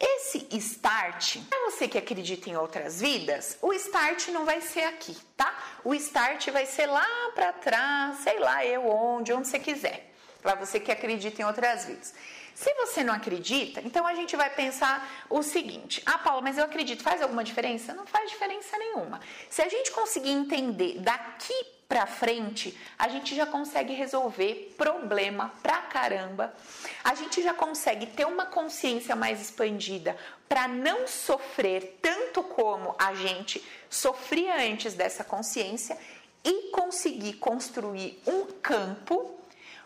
Esse start, para você que acredita em outras vidas, o start não vai ser aqui, tá? O start vai ser lá para trás, sei lá eu onde, onde você quiser. Para você que acredita em outras vidas. Se você não acredita, então a gente vai pensar o seguinte: ah, Paula, mas eu acredito, faz alguma diferença? Não faz diferença nenhuma. Se a gente conseguir entender daqui para frente, a gente já consegue resolver problema pra caramba. A gente já consegue ter uma consciência mais expandida para não sofrer tanto como a gente sofria antes dessa consciência e conseguir construir um campo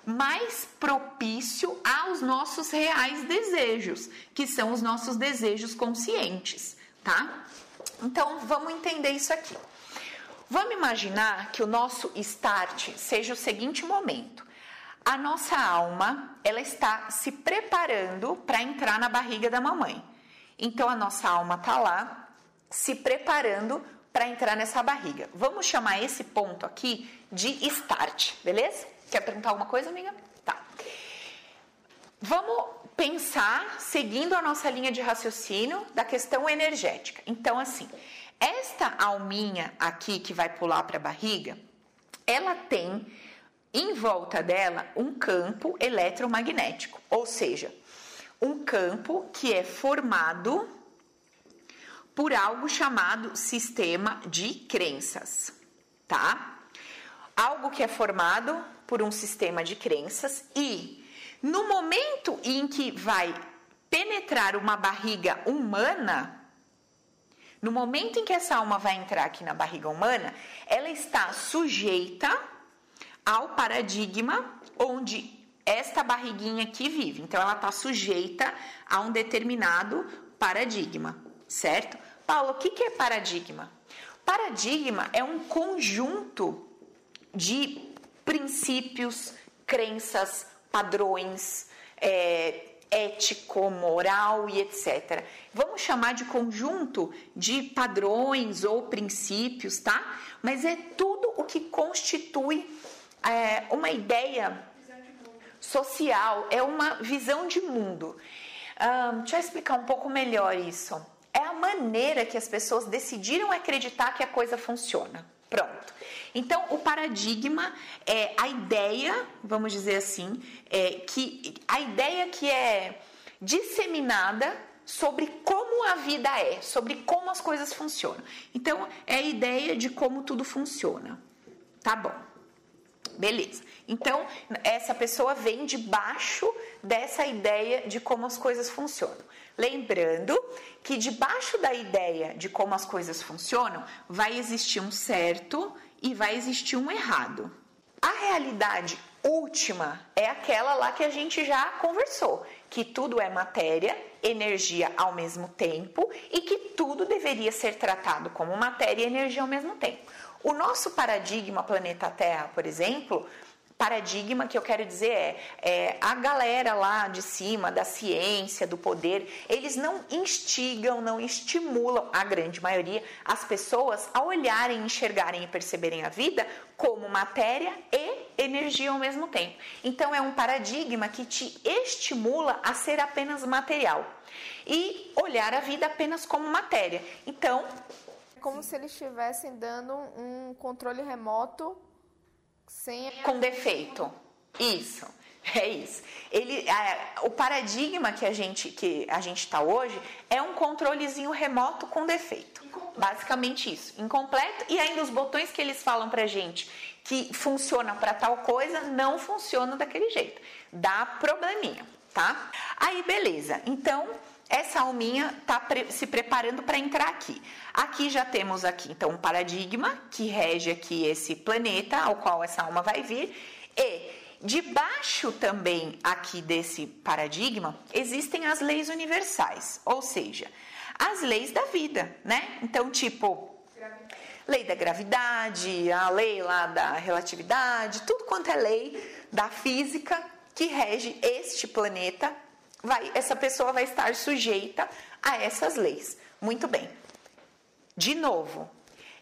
mais propício aos nossos reais desejos, que são os nossos desejos conscientes, tá? Então, vamos entender isso aqui. Vamos imaginar que o nosso start seja o seguinte momento. A nossa alma, ela está se preparando para entrar na barriga da mamãe. Então a nossa alma está lá se preparando para entrar nessa barriga. Vamos chamar esse ponto aqui de start, beleza? Quer perguntar alguma coisa, amiga? Tá. Vamos pensar, seguindo a nossa linha de raciocínio, da questão energética. Então, assim, esta alminha aqui que vai pular para a barriga, ela tem em volta dela um campo eletromagnético, ou seja, um campo que é formado por algo chamado sistema de crenças, tá? Algo que é formado por um sistema de crenças e no momento em que vai penetrar uma barriga humana, no momento em que essa alma vai entrar aqui na barriga humana, ela está sujeita ao paradigma onde esta barriguinha aqui vive. Então, ela está sujeita a um determinado paradigma, certo? Paulo, o que, é paradigma? Paradigma é um conjunto de princípios, crenças, padrões, é, ético, moral e etc. Vamos chamar de conjunto de padrões ou princípios, tá? Mas é tudo o que constitui é, uma ideia social, é uma visão de mundo. Um, deixa eu explicar um pouco melhor isso. É a maneira que as pessoas decidiram acreditar que a coisa funciona. Pronto. Então, o paradigma é a ideia, vamos dizer assim, é que a ideia que é disseminada sobre como a vida é, sobre como as coisas funcionam. Então, é a ideia de como tudo funciona. Tá bom. Beleza. Então, essa pessoa vem debaixo dessa ideia de como as coisas funcionam. Lembrando que debaixo da ideia de como as coisas funcionam, vai existir um certo e vai existir um errado. A realidade última é aquela lá que a gente já conversou, que tudo é matéria, energia ao mesmo tempo e que tudo deveria ser tratado como matéria e energia ao mesmo tempo. O nosso paradigma planeta Terra, por exemplo, paradigma que eu quero dizer é, é, a galera lá de cima da ciência, do poder, eles não instigam, não estimulam a grande maioria as pessoas a olharem, enxergarem e perceberem a vida como matéria e energia ao mesmo tempo. Então é um paradigma que te estimula a ser apenas material e olhar a vida apenas como matéria. Então, é como se eles estivessem dando um controle remoto sem com defeito. Isso. É isso. Ele, é, o paradigma que a gente que a gente está hoje é um controlezinho remoto com defeito. Incompleto. Basicamente isso, incompleto e ainda os botões que eles falam para gente que funciona para tal coisa não funciona daquele jeito. Dá probleminha, tá? Aí beleza. Então essa alminha está pre se preparando para entrar aqui. Aqui já temos aqui então um paradigma que rege aqui esse planeta ao qual essa alma vai vir e Debaixo também aqui desse paradigma existem as leis universais, ou seja, as leis da vida, né? Então, tipo, lei da gravidade, a lei lá da relatividade, tudo quanto é lei da física que rege este planeta, vai, essa pessoa vai estar sujeita a essas leis. Muito bem. De novo,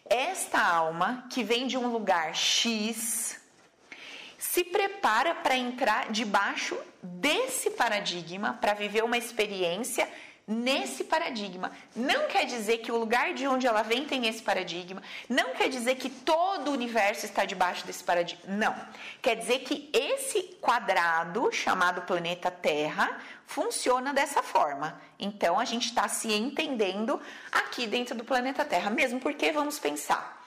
esta alma que vem de um lugar X, se prepara para entrar debaixo desse paradigma, para viver uma experiência nesse paradigma. Não quer dizer que o lugar de onde ela vem tem esse paradigma, não quer dizer que todo o universo está debaixo desse paradigma. Não. Quer dizer que esse quadrado, chamado planeta Terra, funciona dessa forma. Então a gente está se entendendo aqui dentro do planeta Terra, mesmo porque vamos pensar.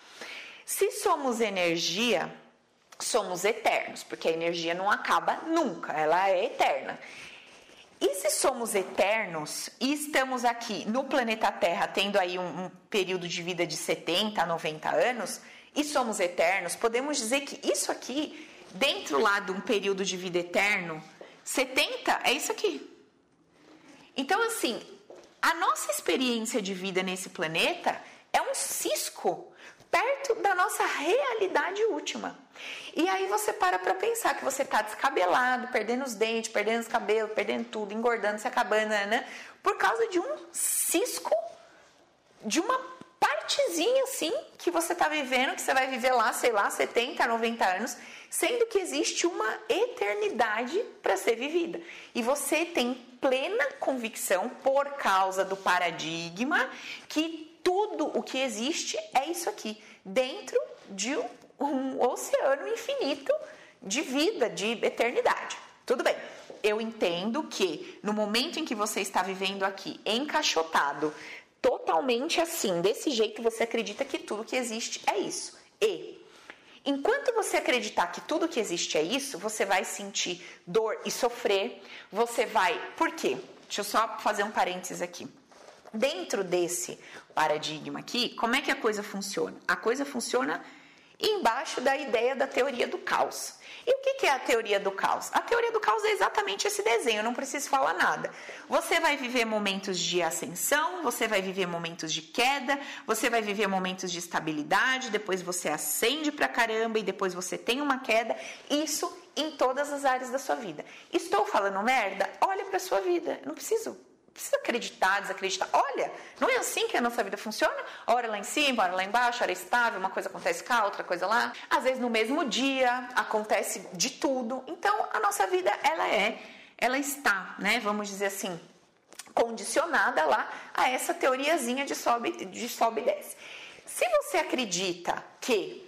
Se somos energia, somos eternos, porque a energia não acaba nunca, ela é eterna. E se somos eternos e estamos aqui no planeta Terra, tendo aí um, um, período de vida de 70 a 90 anos, e somos eternos, podemos dizer que isso aqui, dentro lá de um período de vida eterno, 70 é isso aqui. Então, assim, a nossa experiência de vida nesse planeta é um cisco perto da nossa realidade última. E aí você para para pensar que você está descabelado, perdendo os dentes, perdendo os cabelos, perdendo tudo, engordando, se acabando, né? Por causa de um cisco, de uma partezinha assim que você está vivendo, que você vai viver lá, sei lá, 70, 90 anos, sendo que existe uma eternidade para ser vivida. E você tem plena convicção, por causa do paradigma, que tudo o que existe é isso aqui, dentro de um oceano infinito de vida, de eternidade. Tudo bem, eu entendo que no momento em que você está vivendo aqui, encaixotado, totalmente assim, desse jeito, você acredita que tudo que existe é isso. E Enquanto você acreditar que tudo que existe é isso, você vai sentir dor e sofrer. Você vai. Por quê? Deixa eu só fazer um parênteses aqui. Dentro desse paradigma aqui, como é que a coisa funciona? A coisa funciona embaixo da ideia da teoria do caos. E o que é a teoria do caos? A teoria do caos é exatamente esse desenho, não preciso falar nada. Você vai viver momentos de ascensão, você vai viver momentos de queda, você vai viver momentos de estabilidade, depois você ascende pra caramba e depois você tem uma queda. Isso em todas as áreas da sua vida. Estou falando merda? Olha para sua vida, não preciso precisa acreditar, desacreditar. Olha, não é assim que a nossa vida funciona? Hora lá em cima, hora lá embaixo, hora estável, uma coisa acontece cá, outra coisa lá. Às vezes no mesmo dia acontece de tudo. Então a nossa vida ela é, ela está, né? Vamos dizer assim, condicionada lá a essa teoriazinha de sobe, de sobe e desce. Se você acredita que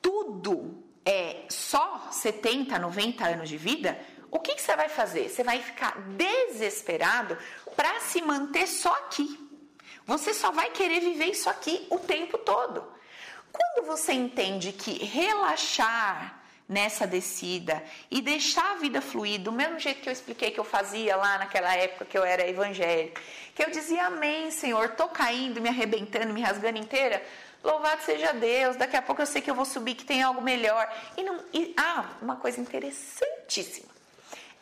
tudo é só 70, 90 anos de vida, o que, que, você vai fazer? Você vai ficar desesperado para se manter só aqui. Você só vai querer viver isso aqui o tempo todo. Quando você entende que relaxar nessa descida e deixar a vida fluir do mesmo jeito que eu expliquei que eu fazia lá naquela época que eu era evangélica, que eu dizia amém, Senhor, tô caindo, me arrebentando, me rasgando inteira. Louvado seja Deus, daqui a pouco eu sei que eu vou subir, que tem algo melhor. E não, e, ah, uma coisa interessantíssima.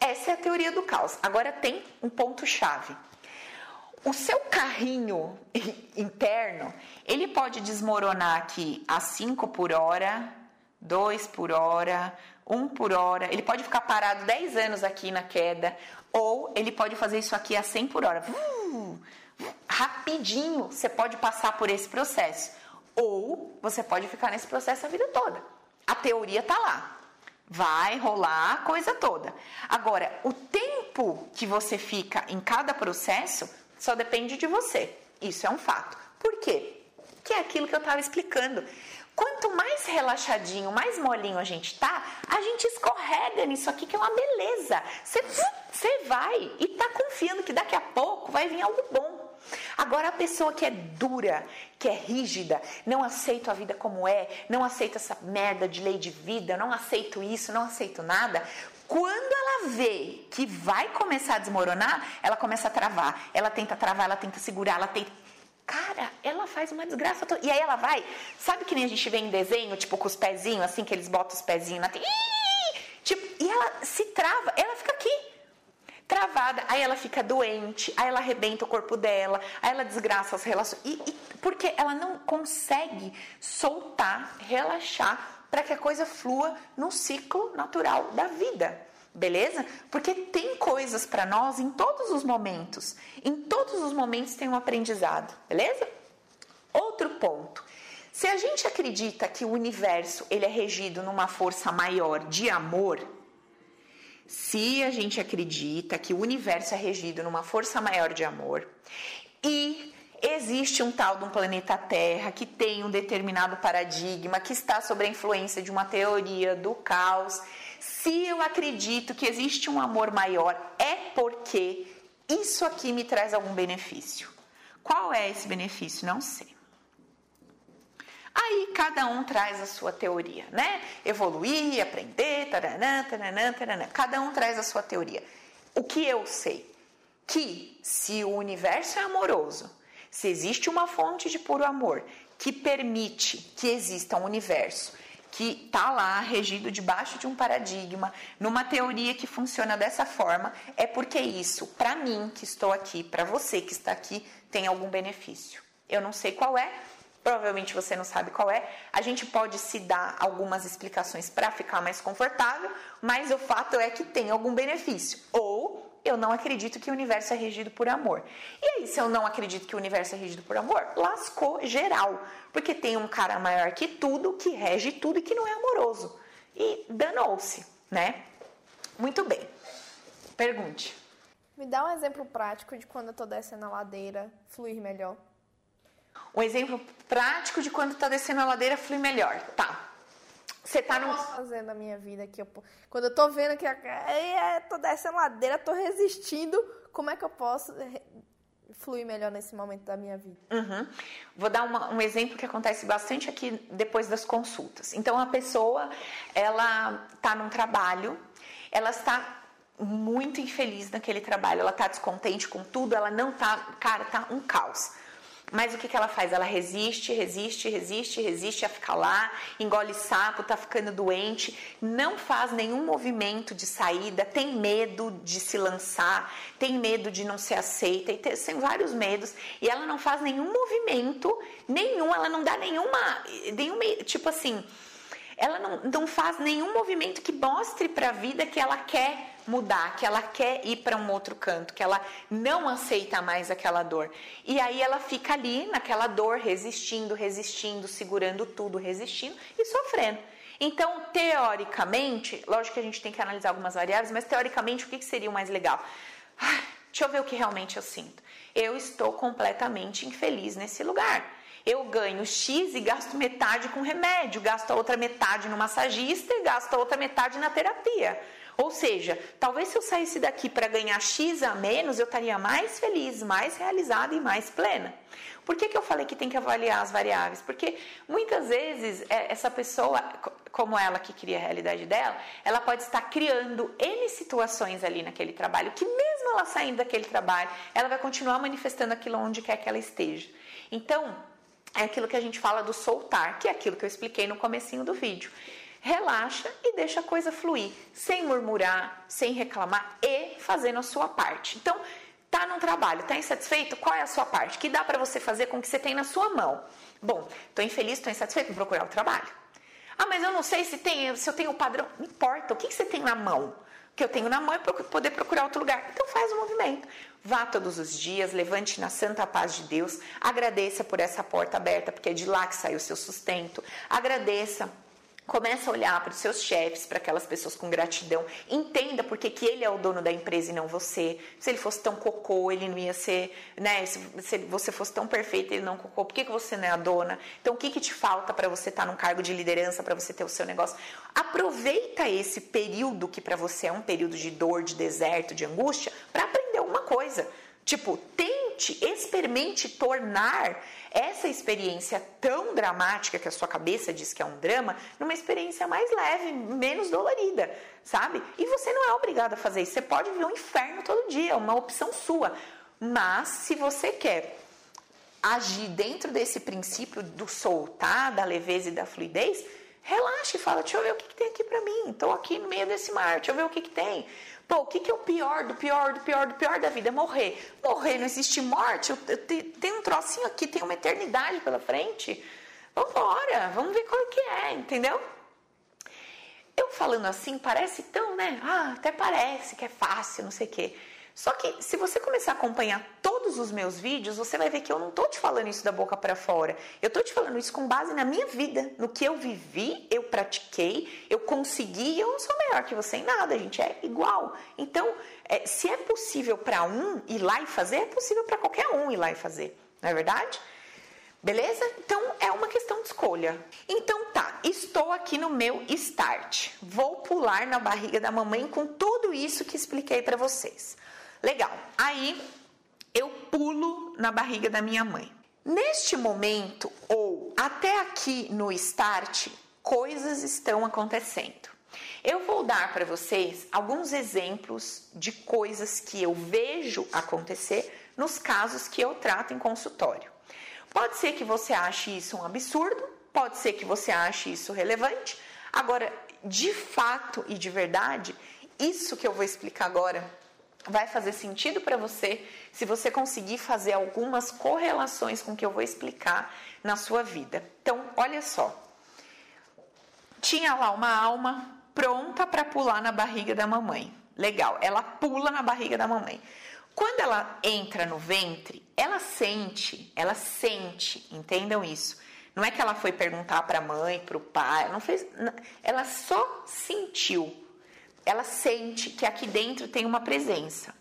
Essa é a teoria do caos. Agora tem um ponto chave. O seu carrinho interno, ele pode desmoronar aqui a 5 por hora, 2 por hora, 1 por hora. Ele pode ficar parado 10 anos aqui na queda, ou ele pode fazer isso aqui a 100 por hora. Uh, rapidinho você pode passar por esse processo. Ou você pode ficar nesse processo a vida toda. A teoria tá lá. Vai rolar a coisa toda. Agora, o tempo que você fica em cada processo só depende de você. Isso é um fato. Por quê? Que é aquilo que eu estava explicando. Quanto mais relaxadinho, mais molinho a gente tá, a gente escorrega nisso aqui que é uma beleza. Você vai e tá confiando que daqui a pouco vai vir algo bom. Agora, a pessoa que é dura, que é rígida, não aceita a vida como é, não aceita essa merda de lei de vida, não aceito isso, não aceito nada. Quando ela vê que vai começar a desmoronar, ela começa a travar. Ela tenta travar, ela tenta segurar, ela tenta. Cara, ela faz uma desgraça toda. E aí ela vai, sabe que nem a gente vê em desenho, tipo com os pezinhos, assim, que eles botam os pezinhos na. Tipo, e ela se trava, ela fica aqui travada, aí ela fica doente, aí ela arrebenta o corpo dela, aí ela desgraça as relações. E, e porque ela não consegue soltar, relaxar para que a coisa flua no ciclo natural da vida. Beleza? Porque tem coisas para nós em todos os momentos. Em todos os momentos tem um aprendizado, beleza? Outro ponto. Se a gente acredita que o universo ele é regido numa força maior de amor, se a gente acredita que o universo é regido numa força maior de amor e existe um tal de um planeta Terra que tem um determinado paradigma que está sob a influência de uma teoria do caos, se eu acredito que existe um amor maior, é porque isso aqui me traz algum benefício. Qual é esse benefício? Não sei. Aí cada um traz a sua teoria, né? Evoluir, aprender, taranã, taranã, taranã. Cada um traz a sua teoria. O que eu sei? Que se o universo é amoroso, se existe uma fonte de puro amor que permite que exista um universo que está lá regido debaixo de um paradigma, numa teoria que funciona dessa forma, é porque isso, para mim que estou aqui, para você que está aqui, tem algum benefício. Eu não sei qual é, provavelmente você não sabe qual é. A gente pode se dar algumas explicações para ficar mais confortável, mas o fato é que tem algum benefício. Ou eu não acredito que o universo é regido por amor. E aí, se eu não acredito que o universo é regido por amor, lascou geral. Porque tem um cara maior que tudo, que rege tudo e que não é amoroso. E danou-se, né? Muito bem. Pergunte. Me dá um exemplo prático de quando eu tô descendo a ladeira fluir melhor. Um exemplo prático de quando tá descendo a ladeira flui melhor. Tá. Você tá no. fazer na minha vida que eu. Quando eu tô vendo que é, tô descendo a ladeira, tô resistindo, como é que eu posso fluir melhor nesse momento da minha vida? Uhum. Vou dar uma, um exemplo que acontece bastante aqui depois das consultas. Então, a pessoa, ela tá num trabalho, ela está muito infeliz naquele trabalho, ela tá descontente com tudo, ela não tá, cara, tá um caos. Mas o que, que ela faz? Ela resiste, resiste, resiste, resiste a ficar lá, engole sapo, tá ficando doente, não faz nenhum movimento de saída, tem medo de se lançar, tem medo de não ser aceita, e tem, vários medos, e ela não faz nenhum movimento, nenhum, ela não dá nenhuma, nenhuma tipo assim, ela não, não faz nenhum movimento que mostre para a vida que ela quer mudar, que ela quer ir para um outro canto, que ela não aceita mais aquela dor. E aí ela fica ali naquela dor, resistindo, resistindo, segurando tudo, resistindo e sofrendo. Então, teoricamente, lógico que a gente tem que analisar algumas variáveis, mas teoricamente o que, seria o mais legal? Deixa eu ver o que realmente eu sinto. Eu estou completamente infeliz nesse lugar. Eu ganho X e gasto metade com remédio, gasto a outra metade no massagista e gasto a outra metade na terapia. Ou seja, talvez se eu saísse daqui para ganhar X a menos, eu estaria mais feliz, mais realizada e mais plena. Por que, que eu falei que tem que avaliar as variáveis? Porque muitas vezes é, essa pessoa, como ela que cria a realidade dela, ela pode estar criando N situações ali naquele trabalho, que mesmo ela saindo daquele trabalho, ela vai continuar manifestando aquilo onde quer que ela esteja. Então, é aquilo que a gente fala do soltar, que é aquilo que eu expliquei no comecinho do vídeo relaxa e deixa a coisa fluir, sem murmurar, sem reclamar e fazendo a sua parte. Então, tá no trabalho, tá insatisfeito? Qual é a sua parte? Que dá para você fazer com o que você tem na sua mão? Bom, tô infeliz, tô insatisfeito, vou procurar o trabalho. Ah, mas eu não sei se tem, se eu tenho o padrão. Não importa, o que, que você tem na mão? O que eu tenho na mão é poder procurar outro lugar. Então faz o movimento. Vá todos os dias, levante na santa paz de Deus, agradeça por essa porta aberta, porque é de lá que sai o seu sustento. Agradeça Começa a olhar para os seus chefes, para aquelas pessoas com gratidão. Entenda porque que ele é o dono da empresa e não você. Se ele fosse tão cocô, ele não ia ser, né? Se, se você fosse tão perfeito, ele não cocô. Por que, que você não é a dona? Então, o que, que te falta para você estar tá num cargo de liderança, para você ter o seu negócio? Aproveita esse período que para você é um período de dor, de deserto, de angústia, para aprender alguma coisa. Tipo, experimente tornar essa experiência tão dramática que a sua cabeça diz que é um drama, numa experiência mais leve, menos dolorida, sabe? E você não é obrigado a fazer isso. Você pode viver um inferno todo dia, é uma opção sua. Mas se você quer agir dentro desse princípio do soltar, da leveza e da fluidez, relaxe e fala: deixa eu ver o que, que tem aqui para mim. Estou aqui no meio desse mar, deixa eu ver o que, que tem. Pô, o que, que é o pior do pior do pior do pior da vida? Morrer. Morrer, não existe morte. Eu, eu, tem um trocinho aqui, tem uma eternidade pela frente. Vamos embora, vamos ver qual que é, entendeu? Eu falando assim, parece tão, né? Ah, até parece que é fácil, não sei o quê. Só que se você começar a acompanhar todos os meus vídeos, você vai ver que eu não tô te falando isso da boca para fora. Eu tô te falando isso com base na minha vida, no que eu vivi, eu pratiquei, eu consegui, eu não sou melhor que você em nada, gente é igual. Então, é, se é possível para um ir lá e fazer, é possível para qualquer um ir lá e fazer, não é verdade? Beleza? Então é uma questão de escolha. Então tá, estou aqui no meu start. Vou pular na barriga da mamãe com tudo isso que expliquei para vocês. Legal. Aí eu pulo na barriga da minha mãe. Neste momento, ou até aqui no start, coisas estão acontecendo. Eu vou dar para vocês alguns exemplos de coisas que eu vejo acontecer nos casos que eu trato em consultório. Pode ser que você ache isso um absurdo, pode ser que você ache isso relevante. Agora, de fato e de verdade, isso que eu vou explicar agora vai fazer sentido para você se você conseguir fazer algumas correlações com o que eu vou explicar na sua vida. Então, olha só. Tinha lá uma alma pronta para pular na barriga da mamãe. Legal, ela pula na barriga da mamãe. Quando ela entra no ventre, ela sente, ela sente, entendam isso. Não é que ela foi perguntar para a mãe, para o pai, não fez, ela só sentiu ela sente que aqui dentro tem uma presença.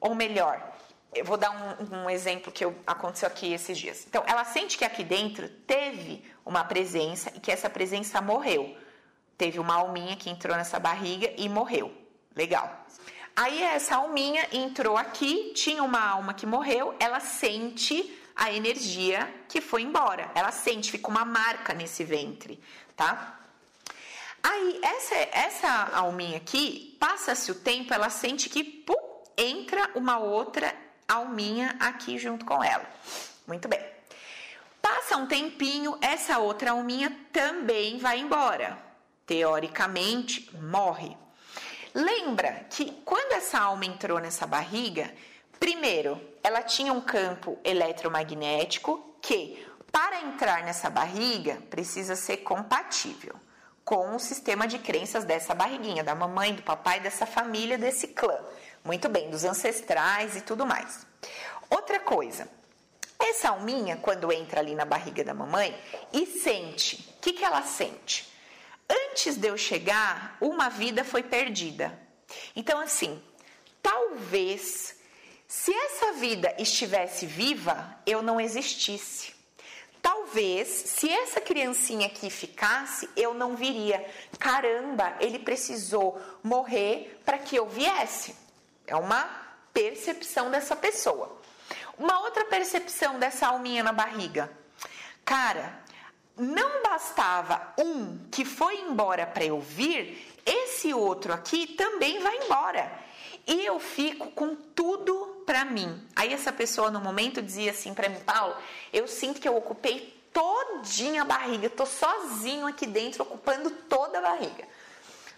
Ou melhor, eu vou dar um, um exemplo que eu, aconteceu aqui esses dias. Então, ela sente que aqui dentro teve uma presença e que essa presença morreu. Teve uma alminha que entrou nessa barriga e morreu. Legal. Aí essa alminha entrou aqui, tinha uma alma que morreu, ela sente a energia que foi embora. Ela sente, fica uma marca nesse ventre, tá? Aí, essa, essa alminha aqui, passa-se o tempo, ela sente que pum, entra uma outra alminha aqui junto com ela. Muito bem. Passa um tempinho, essa outra alminha também vai embora. Teoricamente, morre. Lembra que quando essa alma entrou nessa barriga, primeiro, ela tinha um campo eletromagnético que, para entrar nessa barriga, precisa ser compatível com o sistema de crenças dessa barriguinha, da mamãe, do papai, dessa família, desse clã. Muito bem, dos ancestrais e tudo mais. Outra coisa, essa alminha, quando entra ali na barriga da mamãe e sente, o que, que ela sente? Antes de eu chegar, uma vida foi perdida. Então, assim, talvez se essa vida estivesse viva, eu não existisse. Talvez, se essa criancinha aqui ficasse, eu não viria. Caramba, ele precisou morrer para que eu viesse. É uma percepção dessa pessoa. Uma outra percepção dessa alminha na barriga. Cara, não bastava um que foi embora para eu vir, esse outro aqui também vai embora. E eu fico com tudo para mim. Aí essa pessoa no momento dizia assim para mim, Paulo, eu sinto que eu ocupei todinha a barriga, tô sozinho aqui dentro ocupando toda a barriga.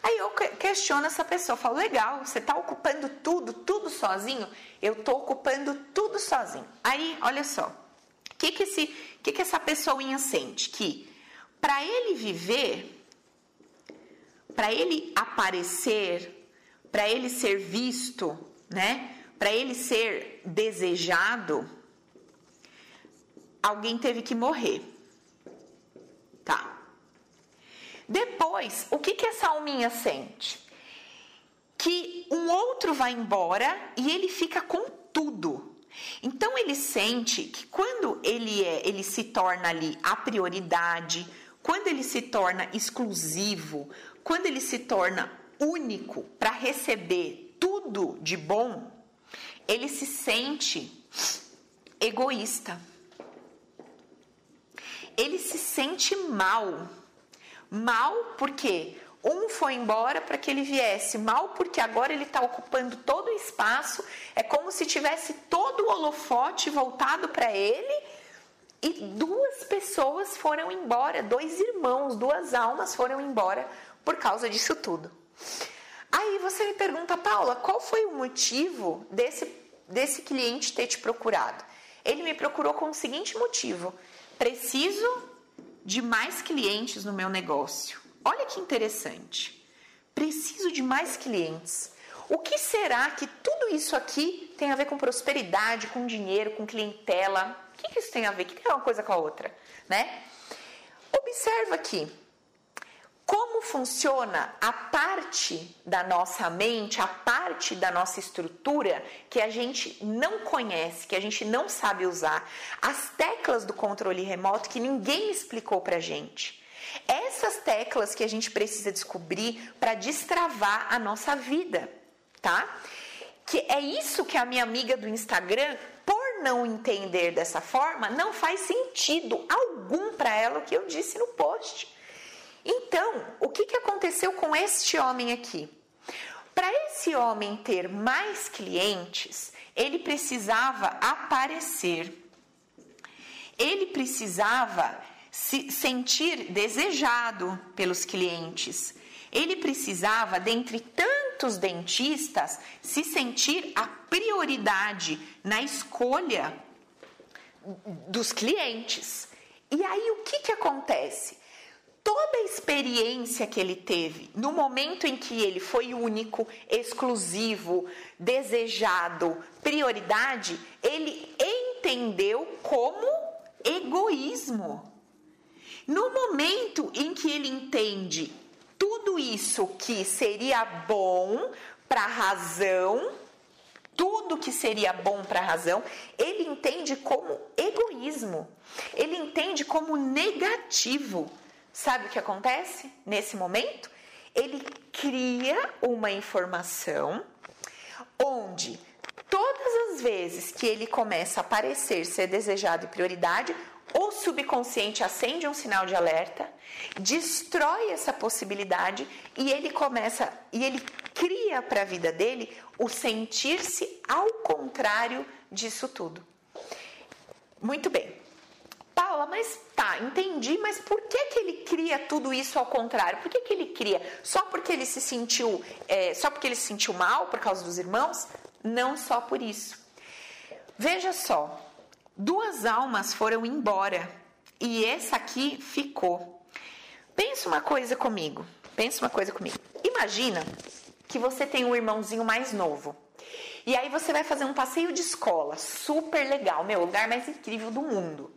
Aí eu questiono essa pessoa, falo, legal, você tá ocupando tudo, tudo sozinho? Eu tô ocupando tudo sozinho. Aí, olha só, o que que, esse, que que essa pessoinha sente? Que para ele viver, para ele aparecer, para ele ser visto, né? para ele ser desejado, alguém teve que morrer. Tá. Depois, o que, que essa alminha sente? Que um outro vai embora e ele fica com tudo. Então ele sente que quando ele é, ele se torna ali a prioridade, quando ele se torna exclusivo, quando ele se torna único para receber tudo de bom, ele se sente egoísta. Ele se sente mal. Mal porque um foi embora para que ele viesse, mal porque agora ele está ocupando todo o espaço, é como se tivesse todo o holofote voltado para ele e duas pessoas foram embora, dois irmãos, duas almas foram embora por causa disso tudo. Aí você me pergunta, Paula, qual foi o motivo desse, desse cliente ter te procurado? Ele me procurou com o seguinte motivo: preciso de mais clientes no meu negócio. Olha que interessante. Preciso de mais clientes. O que será que tudo isso aqui tem a ver com prosperidade, com dinheiro, com clientela? O que, isso tem a ver? O que tem uma coisa com a outra? Né? Observa aqui como funciona a parte da nossa mente, a parte da nossa estrutura que a gente não conhece, que a gente não sabe usar, as teclas do controle remoto que ninguém explicou pra gente. Essas teclas que a gente precisa descobrir para destravar a nossa vida, tá? Que é isso que a minha amiga do Instagram, por não entender dessa forma, não faz sentido algum para ela o que eu disse no post. Então, o que, que aconteceu com este homem aqui? Para esse homem ter mais clientes, ele precisava aparecer, ele precisava se sentir desejado pelos clientes, ele precisava, dentre tantos dentistas, se sentir a prioridade na escolha dos clientes. E aí o que, que acontece? Toda a experiência que ele teve, no momento em que ele foi único, exclusivo, desejado, prioridade, ele entendeu como egoísmo. No momento em que ele entende tudo isso que seria bom para a razão, tudo que seria bom para a razão, ele entende como egoísmo. Ele entende como negativo. Sabe o que acontece nesse momento? Ele cria uma informação onde todas as vezes que ele começa a aparecer ser desejado e prioridade, o subconsciente acende um sinal de alerta, destrói essa possibilidade e ele começa e ele cria para a vida dele o sentir-se ao contrário disso tudo. Muito bem. Paula, mas tá, entendi, mas por que, que ele cria tudo isso ao contrário? Por que, que ele cria? Só porque ele se sentiu, é, só porque ele se sentiu mal por causa dos irmãos? Não só por isso. Veja só, duas almas foram embora e essa aqui ficou. Pensa uma coisa comigo. Pensa uma coisa comigo. Imagina que você tem um irmãozinho mais novo. E aí você vai fazer um passeio de escola, super legal, meu, lugar mais incrível do mundo.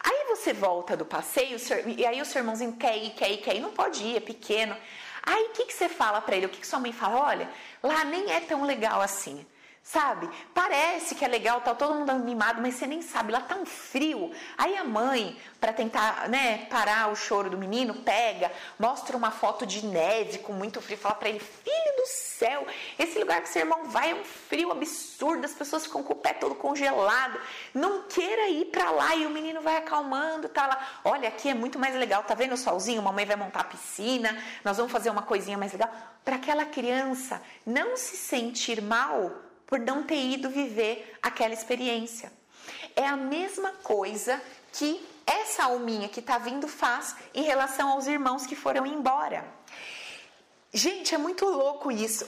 Aí você volta do passeio, e aí o seu irmãozinho quer ir, quer ir, quer ir, não pode ir, é pequeno. Aí o que, que você fala para ele? O que, que sua mãe fala? Olha, lá nem é tão legal assim. Sabe? Parece que é legal, tá todo mundo mimado, mas você nem sabe, lá tá um frio. Aí a mãe, para tentar, né, parar o choro do menino, pega, mostra uma foto de neve com muito frio, fala para ele: "Filho do céu, esse lugar que seu irmão vai é um frio absurdo, as pessoas ficam com o pé todo congelado. Não queira ir para lá". E o menino vai acalmando, tá lá: "Olha, aqui é muito mais legal, tá vendo o solzinho? Mamãe vai montar a piscina, nós vamos fazer uma coisinha mais legal". Para aquela criança não se sentir mal por não ter ido viver aquela experiência. É a mesma coisa que essa alminha que está vindo faz em relação aos irmãos que foram embora. Gente, é muito louco isso.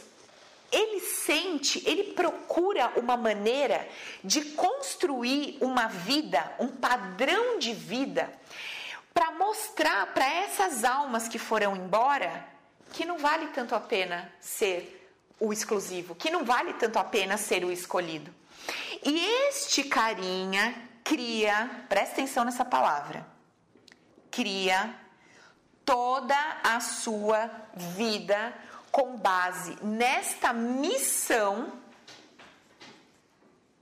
Ele sente, ele procura uma maneira de construir uma vida, um padrão de vida, para mostrar para essas almas que foram embora que não vale tanto a pena ser o exclusivo, que não vale tanto a pena ser o escolhido. E este carinha cria, presta atenção nessa palavra, cria toda a sua vida com base nesta missão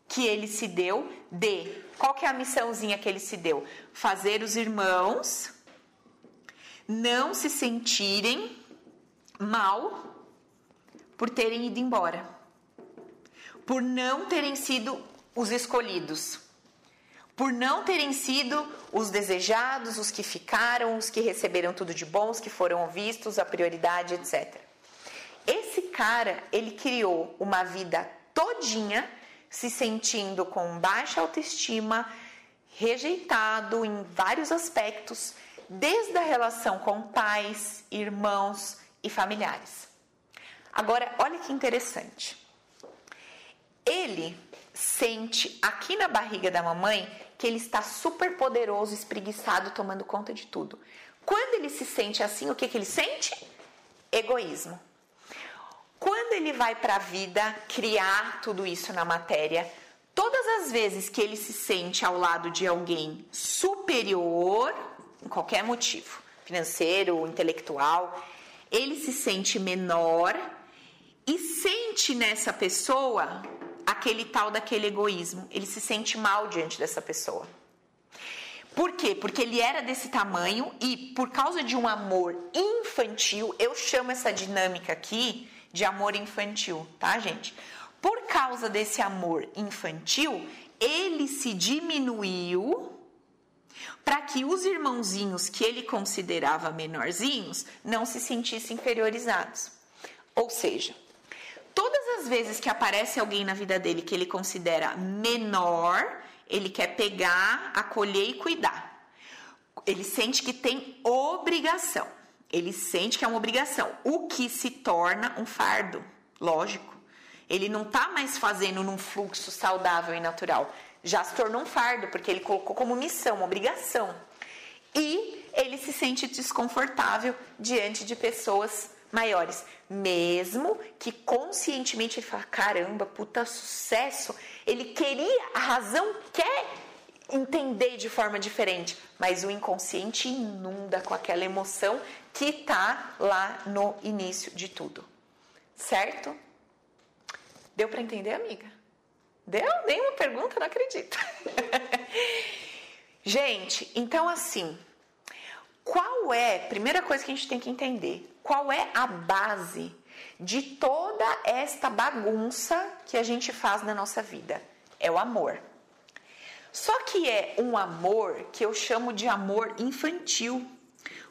que ele se deu de qual que é a missãozinha que ele se deu? Fazer os irmãos não se sentirem mal por terem ido embora, por não terem sido os escolhidos, por não terem sido os desejados, os que ficaram, os que receberam tudo de bom, os que foram vistos, a prioridade, etc. Esse cara, ele criou uma vida todinha se sentindo com baixa autoestima, rejeitado em vários aspectos, desde a relação com pais, irmãos e familiares. Agora, olha que interessante. Ele sente aqui na barriga da mamãe que ele está super poderoso, espreguiçado, tomando conta de tudo. Quando ele se sente assim, o que, que ele sente? Egoísmo. Quando ele vai para a vida criar tudo isso na matéria, todas as vezes que ele se sente ao lado de alguém superior, em qualquer motivo, financeiro, intelectual, ele se sente menor e sente nessa pessoa aquele tal daquele egoísmo. Ele se sente mal diante dessa pessoa. Por quê? Porque ele era desse tamanho e por causa de um amor infantil, eu chamo essa dinâmica aqui de amor infantil, tá, gente? Por causa desse amor infantil, ele se diminuiu para que os irmãozinhos que ele considerava menorzinhos não se sentissem inferiorizados. Ou seja, todas as vezes que aparece alguém na vida dele que ele considera menor, ele quer pegar, acolher e cuidar. Ele sente que tem obrigação. Ele sente que é uma obrigação, o que se torna um fardo, lógico. Ele não está mais fazendo num fluxo saudável e natural. Já se tornou um fardo, porque ele colocou como missão, obrigação. E ele se sente desconfortável diante de pessoas maiores. Mesmo que conscientemente ele fala: caramba, puta sucesso. Ele queria, a razão quer entender de forma diferente, mas o inconsciente inunda com aquela emoção que está lá no início de tudo. Certo? Deu para entender, amiga? Deu? Nenhuma pergunta? Não acredito. gente, então assim, qual é, primeira coisa que a gente tem que entender, qual é a base de toda esta bagunça que a gente faz na nossa vida? É o amor. Só que é um amor que eu chamo de amor infantil.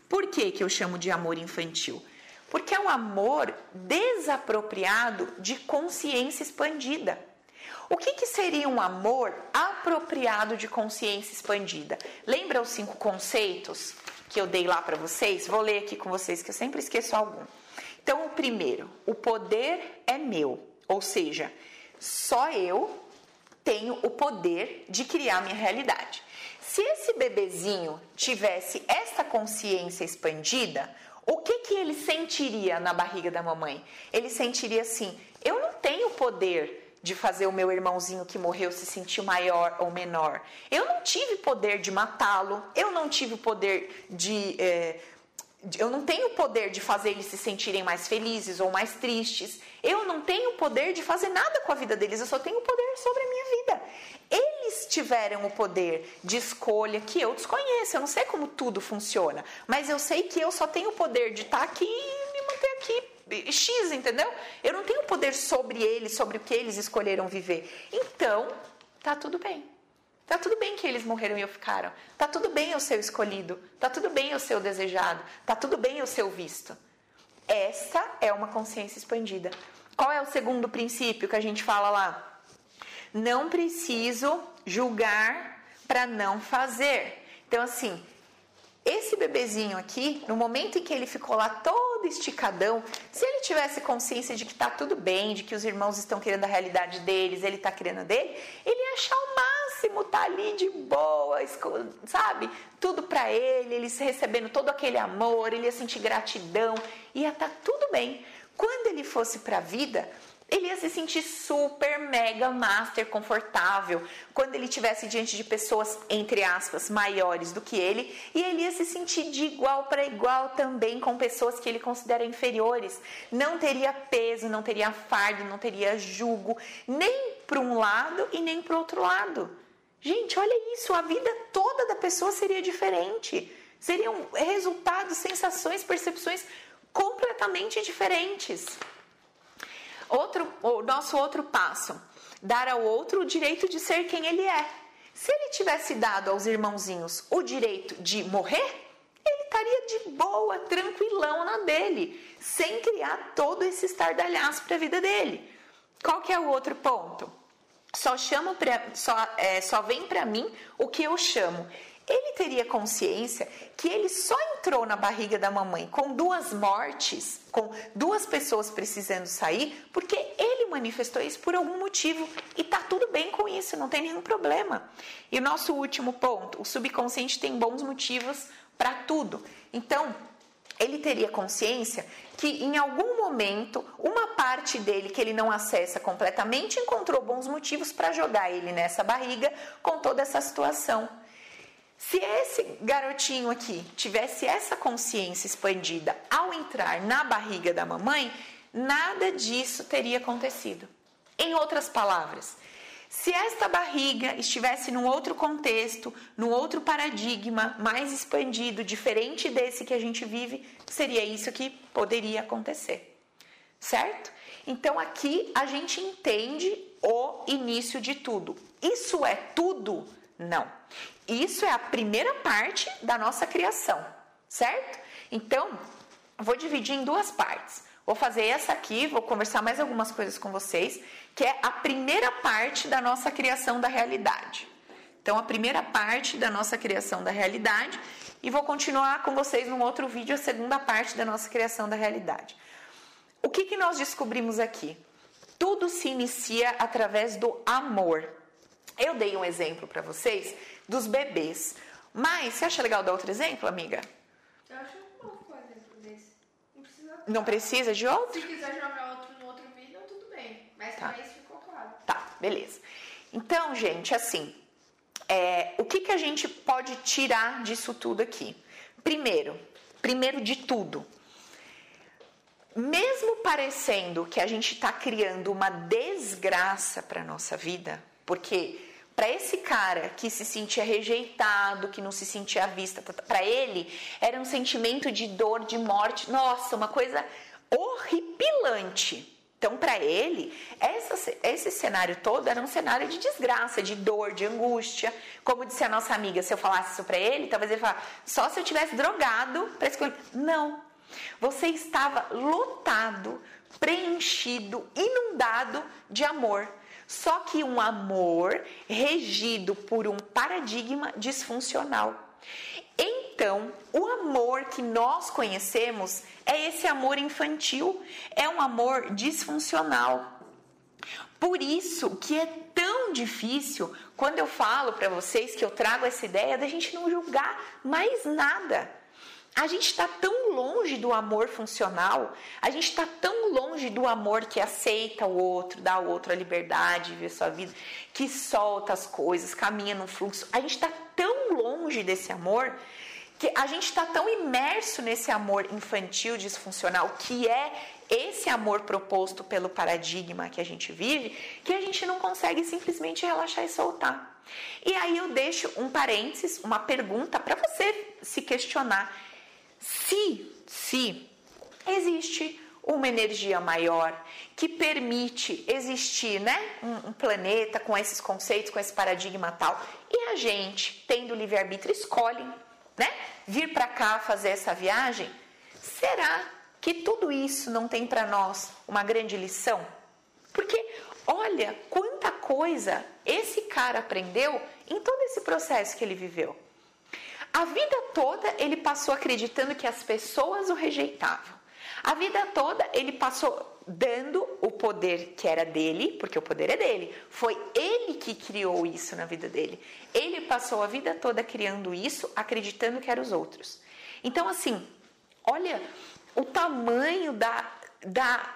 Por que, que eu chamo de amor infantil? Porque é um amor desapropriado de consciência expandida. O que, que, seria um amor apropriado de consciência expandida? Lembra os cinco conceitos que eu dei lá para vocês? Vou ler aqui com vocês, que eu sempre esqueço algum. Então, o primeiro, o poder é meu, ou seja, só eu tenho o poder de criar minha realidade. Se esse bebezinho tivesse essa consciência expandida, o que, que ele sentiria na barriga da mamãe? Ele sentiria assim: eu não tenho poder de fazer o meu irmãozinho que morreu se sentir maior ou menor. Eu não tive poder de matá-lo, eu não tive o poder de. É, eu não tenho o poder de fazer eles se sentirem mais felizes ou mais tristes. Eu não tenho o poder de fazer nada com a vida deles, eu só tenho o poder sobre a minha vida. Eles tiveram o poder de escolha que eu desconheço. Eu não sei como tudo funciona, mas eu sei que eu só tenho o poder de estar aqui e me manter aqui X, entendeu? Eu não tenho poder sobre eles, sobre o que eles escolheram viver. Então, tá tudo bem. Tá tudo bem que eles morreram e eu ficaram. Tá tudo bem eu ser o escolhido. Tá tudo bem eu ser o desejado. Tá tudo bem eu ser o visto. Essa é uma consciência expandida. Qual é o segundo princípio que a gente fala lá? Não preciso julgar para não fazer. Então, assim, esse bebezinho aqui, no momento em que ele ficou lá todo esticadão, se ele tivesse consciência de que tá tudo bem, de que os irmãos estão querendo a realidade deles, ele tá querendo a dele, ele ia achar o máximo tá ali de boa, sabe? Tudo para ele, ele recebendo todo aquele amor, ele ia sentir gratidão, ia tá tudo bem. Quando ele fosse para a vida, Ele ia se sentir super, mega, master, confortável quando ele estivesse diante de pessoas, entre aspas, maiores do que ele, e ele ia se sentir de igual para igual também com pessoas que ele considera inferiores. Não teria peso, não teria fardo, não teria julgo, nem para um lado e nem para outro lado. Gente, olha isso, a vida toda da pessoa seria diferente. Seriam resultados, sensações, percepções completamente diferentes. Outro, o nosso outro passo, dar ao outro o direito de ser quem ele é. Se ele tivesse dado aos irmãozinhos o direito de morrer, ele estaria de boa, tranquilão na dele, sem criar todo esse estardalhaço para a vida dele. Qual que é o outro ponto? Só chamo pra, só, é, só vem para mim o que eu chamo ele teria consciência que ele só entrou na barriga da mamãe com duas mortes, com duas pessoas precisando sair, porque ele manifestou isso por algum motivo e tá tudo bem com isso, não tem nenhum problema. E o nosso último ponto, o subconsciente tem bons motivos para tudo. Então, ele teria consciência que em algum momento uma parte dele que ele não acessa completamente encontrou bons motivos para jogar ele nessa barriga com toda essa situação. Se esse garotinho aqui tivesse essa consciência expandida ao entrar na barriga da mamãe, nada disso teria acontecido. Em outras palavras, se esta barriga estivesse num outro contexto, num outro paradigma mais expandido, diferente desse que a gente vive, seria isso que poderia acontecer. Certo? Então aqui a gente entende o início de tudo. Isso é tudo? Não. Isso é a primeira parte da nossa criação, certo? Então, vou dividir em duas partes. Vou fazer essa aqui, vou conversar mais algumas coisas com vocês, que é a primeira parte da nossa criação da realidade. Então, a primeira parte da nossa criação da realidade, e vou continuar com vocês num outro vídeo a segunda parte da nossa criação da realidade. O que, que nós descobrimos aqui? Tudo se inicia através do amor. Eu dei um exemplo para vocês dos bebês. Mas você acha legal dar outro exemplo, amiga? Eu acho bom com exemplo desse. Não precisa. Não precisa de outro? Se quiser jogar outro no outro vídeo, tudo bem. Mas tá. isso ficou claro. Tá, beleza. Então, gente, assim, é, o que, que a gente pode tirar disso tudo aqui? Primeiro, primeiro de tudo, mesmo parecendo que a gente está criando uma desgraça para nossa vida, porque para esse cara que se sentia rejeitado, que não se sentia vista, para ele era um sentimento de dor, de morte, nossa, uma coisa horripilante. Então, para ele, essa, esse cenário todo era um cenário de desgraça, de dor, de angústia. Como disse a nossa amiga, se eu falasse isso para ele, talvez ele falasse, só se eu tivesse drogado para escolher. Não. Você estava lotado, preenchido, inundado de amor. Só que um amor regido por um paradigma disfuncional. Então, o amor que nós conhecemos é esse amor infantil, é um amor disfuncional. Por isso que é tão difícil quando eu falo para vocês que eu trago essa ideia da gente não julgar mais nada. A gente está tão longe do amor funcional, a gente está tão longe do amor que aceita o outro, dá ao outro a liberdade de viver sua vida, que solta as coisas, caminha no fluxo. A gente está tão longe desse amor que a gente está tão imerso nesse amor infantil disfuncional, que é esse amor proposto pelo paradigma que a gente vive, que a gente não consegue simplesmente relaxar e soltar. E aí eu deixo um parênteses, uma pergunta para você se questionar se, se existe uma energia maior que permite existir, né, um, um planeta com esses conceitos, com esse paradigma tal, e a gente, tendo livre-arbítrio, escolhe, né, vir para cá fazer essa viagem, será que tudo isso não tem para nós uma grande lição? Porque olha quanta coisa esse cara aprendeu em todo esse processo que ele viveu. A vida toda ele passou acreditando que as pessoas o rejeitavam. A vida toda ele passou dando o poder que era dele, porque o poder é dele. Foi ele que criou isso na vida dele. Ele passou a vida toda criando isso, acreditando que eram os outros. Então, assim, olha o tamanho da, da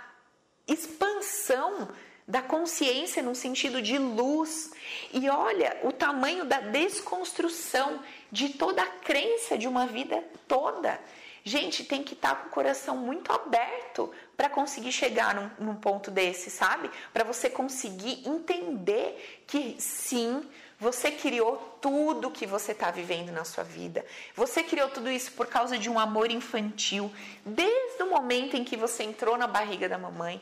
expansão da consciência no sentido de luz. E olha o tamanho da desconstrução de toda a crença de uma vida toda. Gente, tem que estar com o coração muito aberto para conseguir chegar num, num, ponto desse, sabe? Para você conseguir entender que sim, você criou tudo que você está vivendo na sua vida. Você criou tudo isso por causa de um amor infantil, desde o momento em que você entrou na barriga da mamãe.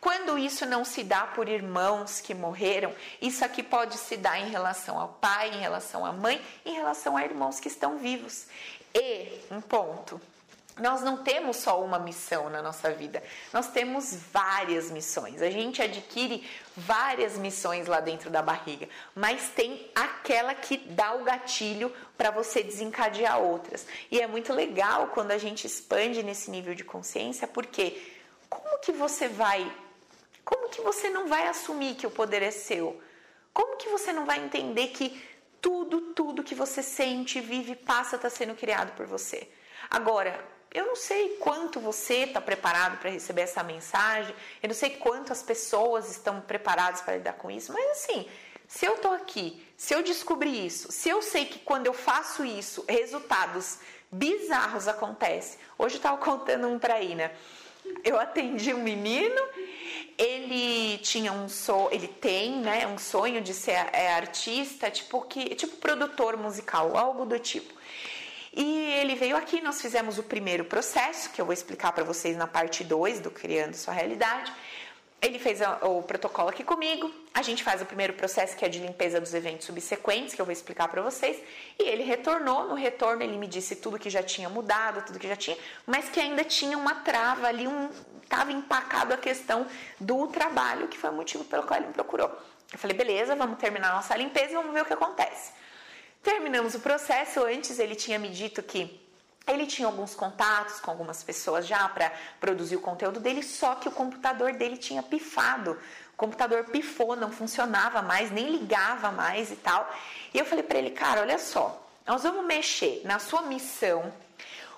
Quando isso não se dá por irmãos que morreram, isso aqui pode se dar em relação ao pai, em relação à mãe, em relação a irmãos que estão vivos. E, um ponto, nós não temos só uma missão na nossa vida, nós temos várias missões. A gente adquire várias missões lá dentro da barriga, mas tem aquela que dá o gatilho para você desencadear outras. E é muito legal quando a gente expande nesse nível de consciência, porque como que você vai como que você não vai assumir que o poder é seu? Como que você não vai entender que tudo, tudo que você sente, vive, passa, está sendo criado por você? Agora, eu não sei quanto você está preparado para receber essa mensagem, eu não sei quantas pessoas estão preparadas para lidar com isso, mas assim, se eu estou aqui, se eu descobri isso, se eu sei que quando eu faço isso, resultados bizarros acontecem. Hoje eu estava contando um para a Ina. Eu atendi um menino ele tinha um sonho, ele tem, né, um sonho de ser é, artista, tipo que, tipo produtor musical, algo do tipo. E ele veio aqui, nós fizemos o primeiro processo, que eu vou explicar para vocês na parte 2 do Criando Sua Realidade. Ele fez o protocolo aqui comigo. A gente faz o primeiro processo que é de limpeza dos eventos subsequentes, que eu vou explicar para vocês. E ele retornou. No retorno, ele me disse tudo que já tinha mudado, tudo que já tinha, mas que ainda tinha uma trava ali, um estava empacado a questão do trabalho, que foi o motivo pelo qual ele me procurou. Eu falei, beleza, vamos terminar a nossa limpeza e vamos ver o que acontece. Terminamos o processo. Antes, ele tinha me dito que ele tinha alguns contatos com algumas pessoas já para produzir o conteúdo dele, só que o computador dele tinha pifado. O computador pifou, não funcionava mais, nem ligava mais e tal. E eu falei para ele, cara, olha só, nós vamos mexer na sua missão.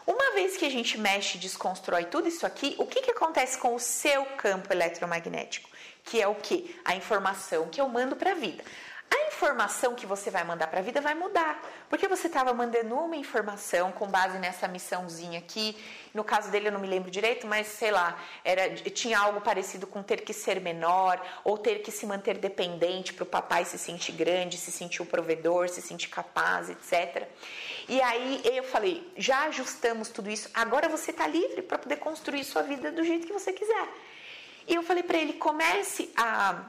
Uma vez que a gente mexe e desconstrói tudo isso aqui, o que, que acontece com o seu campo eletromagnético? Que é o que? A informação que eu mando para a vida a informação que você vai mandar para a vida vai mudar. Porque você estava mandando uma informação com base nessa missãozinha aqui. No caso dele, eu não me lembro direito, mas sei lá, era, tinha algo parecido com ter que ser menor ou ter que se manter dependente para o papai se sentir grande, se sentir o provedor, se sentir capaz, etc. E aí eu falei: já ajustamos tudo isso, agora você está livre para poder construir sua vida do jeito que você quiser. E eu falei para ele: comece a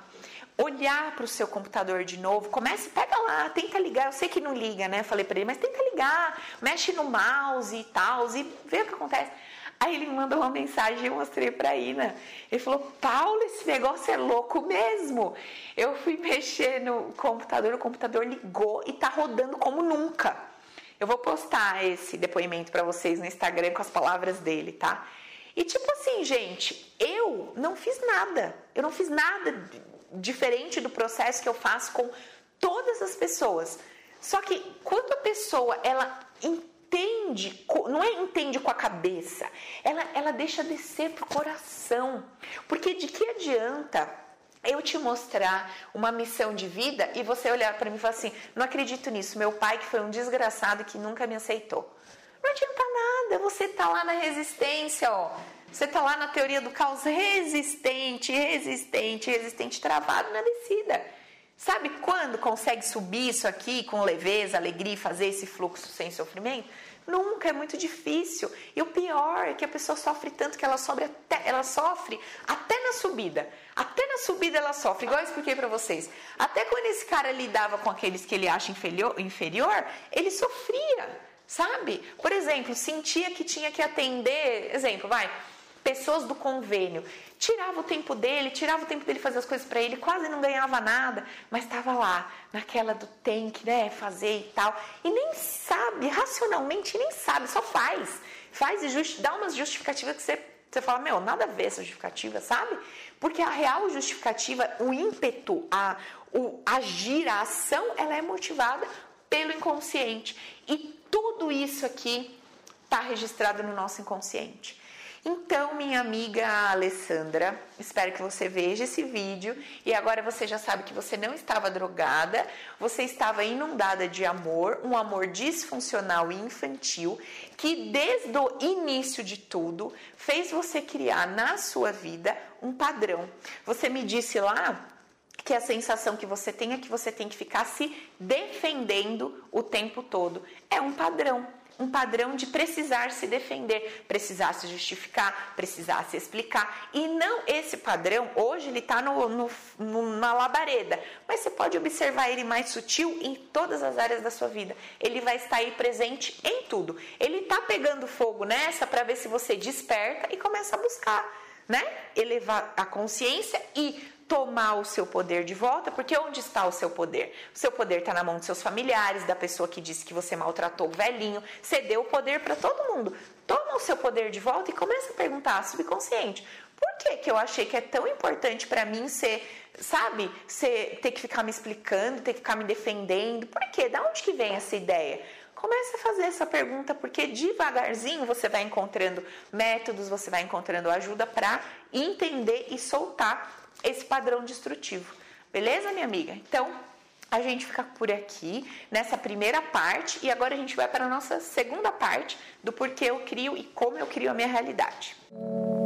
olhar para o seu computador de novo, comece, pega lá, tenta ligar. Eu sei que não liga, né? Falei para ele, mas tenta ligar, mexe no mouse e tal, e vê o que acontece. Aí ele me mandou uma mensagem e eu mostrei para a Ina. Ele falou: Paulo, esse negócio é louco mesmo. Eu fui mexer no computador, o computador ligou e tá rodando como nunca. Eu vou postar esse depoimento para vocês no Instagram com as palavras dele, tá? E tipo assim, gente, eu não fiz nada. Eu não fiz nada diferente do processo que eu faço com todas as pessoas. Só que quando a pessoa ela entende, não é entende com a cabeça, ela, ela deixa descer pro coração. Porque de que adianta eu te mostrar uma missão de vida e você olhar para mim e falar assim: não acredito nisso, meu pai que foi um desgraçado que nunca me aceitou. Não adianta nada, você tá lá na resistência, ó você está lá na teoria do caos resistente, resistente, resistente, travado na descida. Sabe quando consegue subir isso aqui com leveza, alegria fazer esse fluxo sem sofrimento? Nunca, é muito difícil. E o pior é que a pessoa sofre tanto que ela, até, ela sofre até na subida. Até na subida ela sofre, igual eu expliquei para vocês. Até quando esse cara lidava com aqueles que ele acha inferior, inferior ele sofria, sabe? Por exemplo, sentia que tinha que atender, exemplo, vai, pessoas do convênio. Tirava o tempo dele, tirava o tempo dele fazer as coisas para ele, quase não ganhava nada, mas estava lá, naquela do tem que né, fazer e tal. E nem sabe, racionalmente nem sabe, só faz. Faz e just, dá umas justificativas que você, você fala, meu, nada a ver essa justificativa, sabe? Porque a real justificativa, o ímpeto, a, o agir, a ação, ela é motivada pelo inconsciente. E tudo isso aqui está registrado no nosso inconsciente. Então, minha amiga Alessandra, espero que você veja esse vídeo e agora você já sabe que você não estava drogada, você estava inundada de amor, um amor disfuncional e infantil que desde o início de tudo fez você criar na sua vida um padrão. Você me disse lá que a sensação que você tem é que você tem que ficar se defendendo o tempo todo. É um padrão um padrão de precisar se defender, precisar se justificar, precisar se explicar. E não esse padrão, hoje ele está no, no, numa labareda, mas você pode observar ele mais sutil em todas as áreas da sua vida. Ele vai estar aí presente em tudo. Ele está pegando fogo nessa para ver se você desperta e começa a buscar. Né? Elevar a consciência e tomar o seu poder de volta, porque onde está o seu poder? O seu poder está na mão dos seus familiares, da pessoa que disse que você maltratou o velhinho, você deu o poder para todo mundo. Toma o seu poder de volta e começa a perguntar subconsciente. Por que, que eu achei que é tão importante para mim ser, sabe, ser, ter que ficar me explicando, ter que ficar me defendendo? Por quê? Da onde que vem essa ideia? Comece a fazer essa pergunta, porque devagarzinho você vai encontrando métodos, você vai encontrando ajuda para entender e soltar esse padrão destrutivo. Beleza, minha amiga? Então, a gente fica por aqui nessa primeira parte e agora a gente vai para a nossa segunda parte do porquê eu crio e como eu crio a minha realidade. Música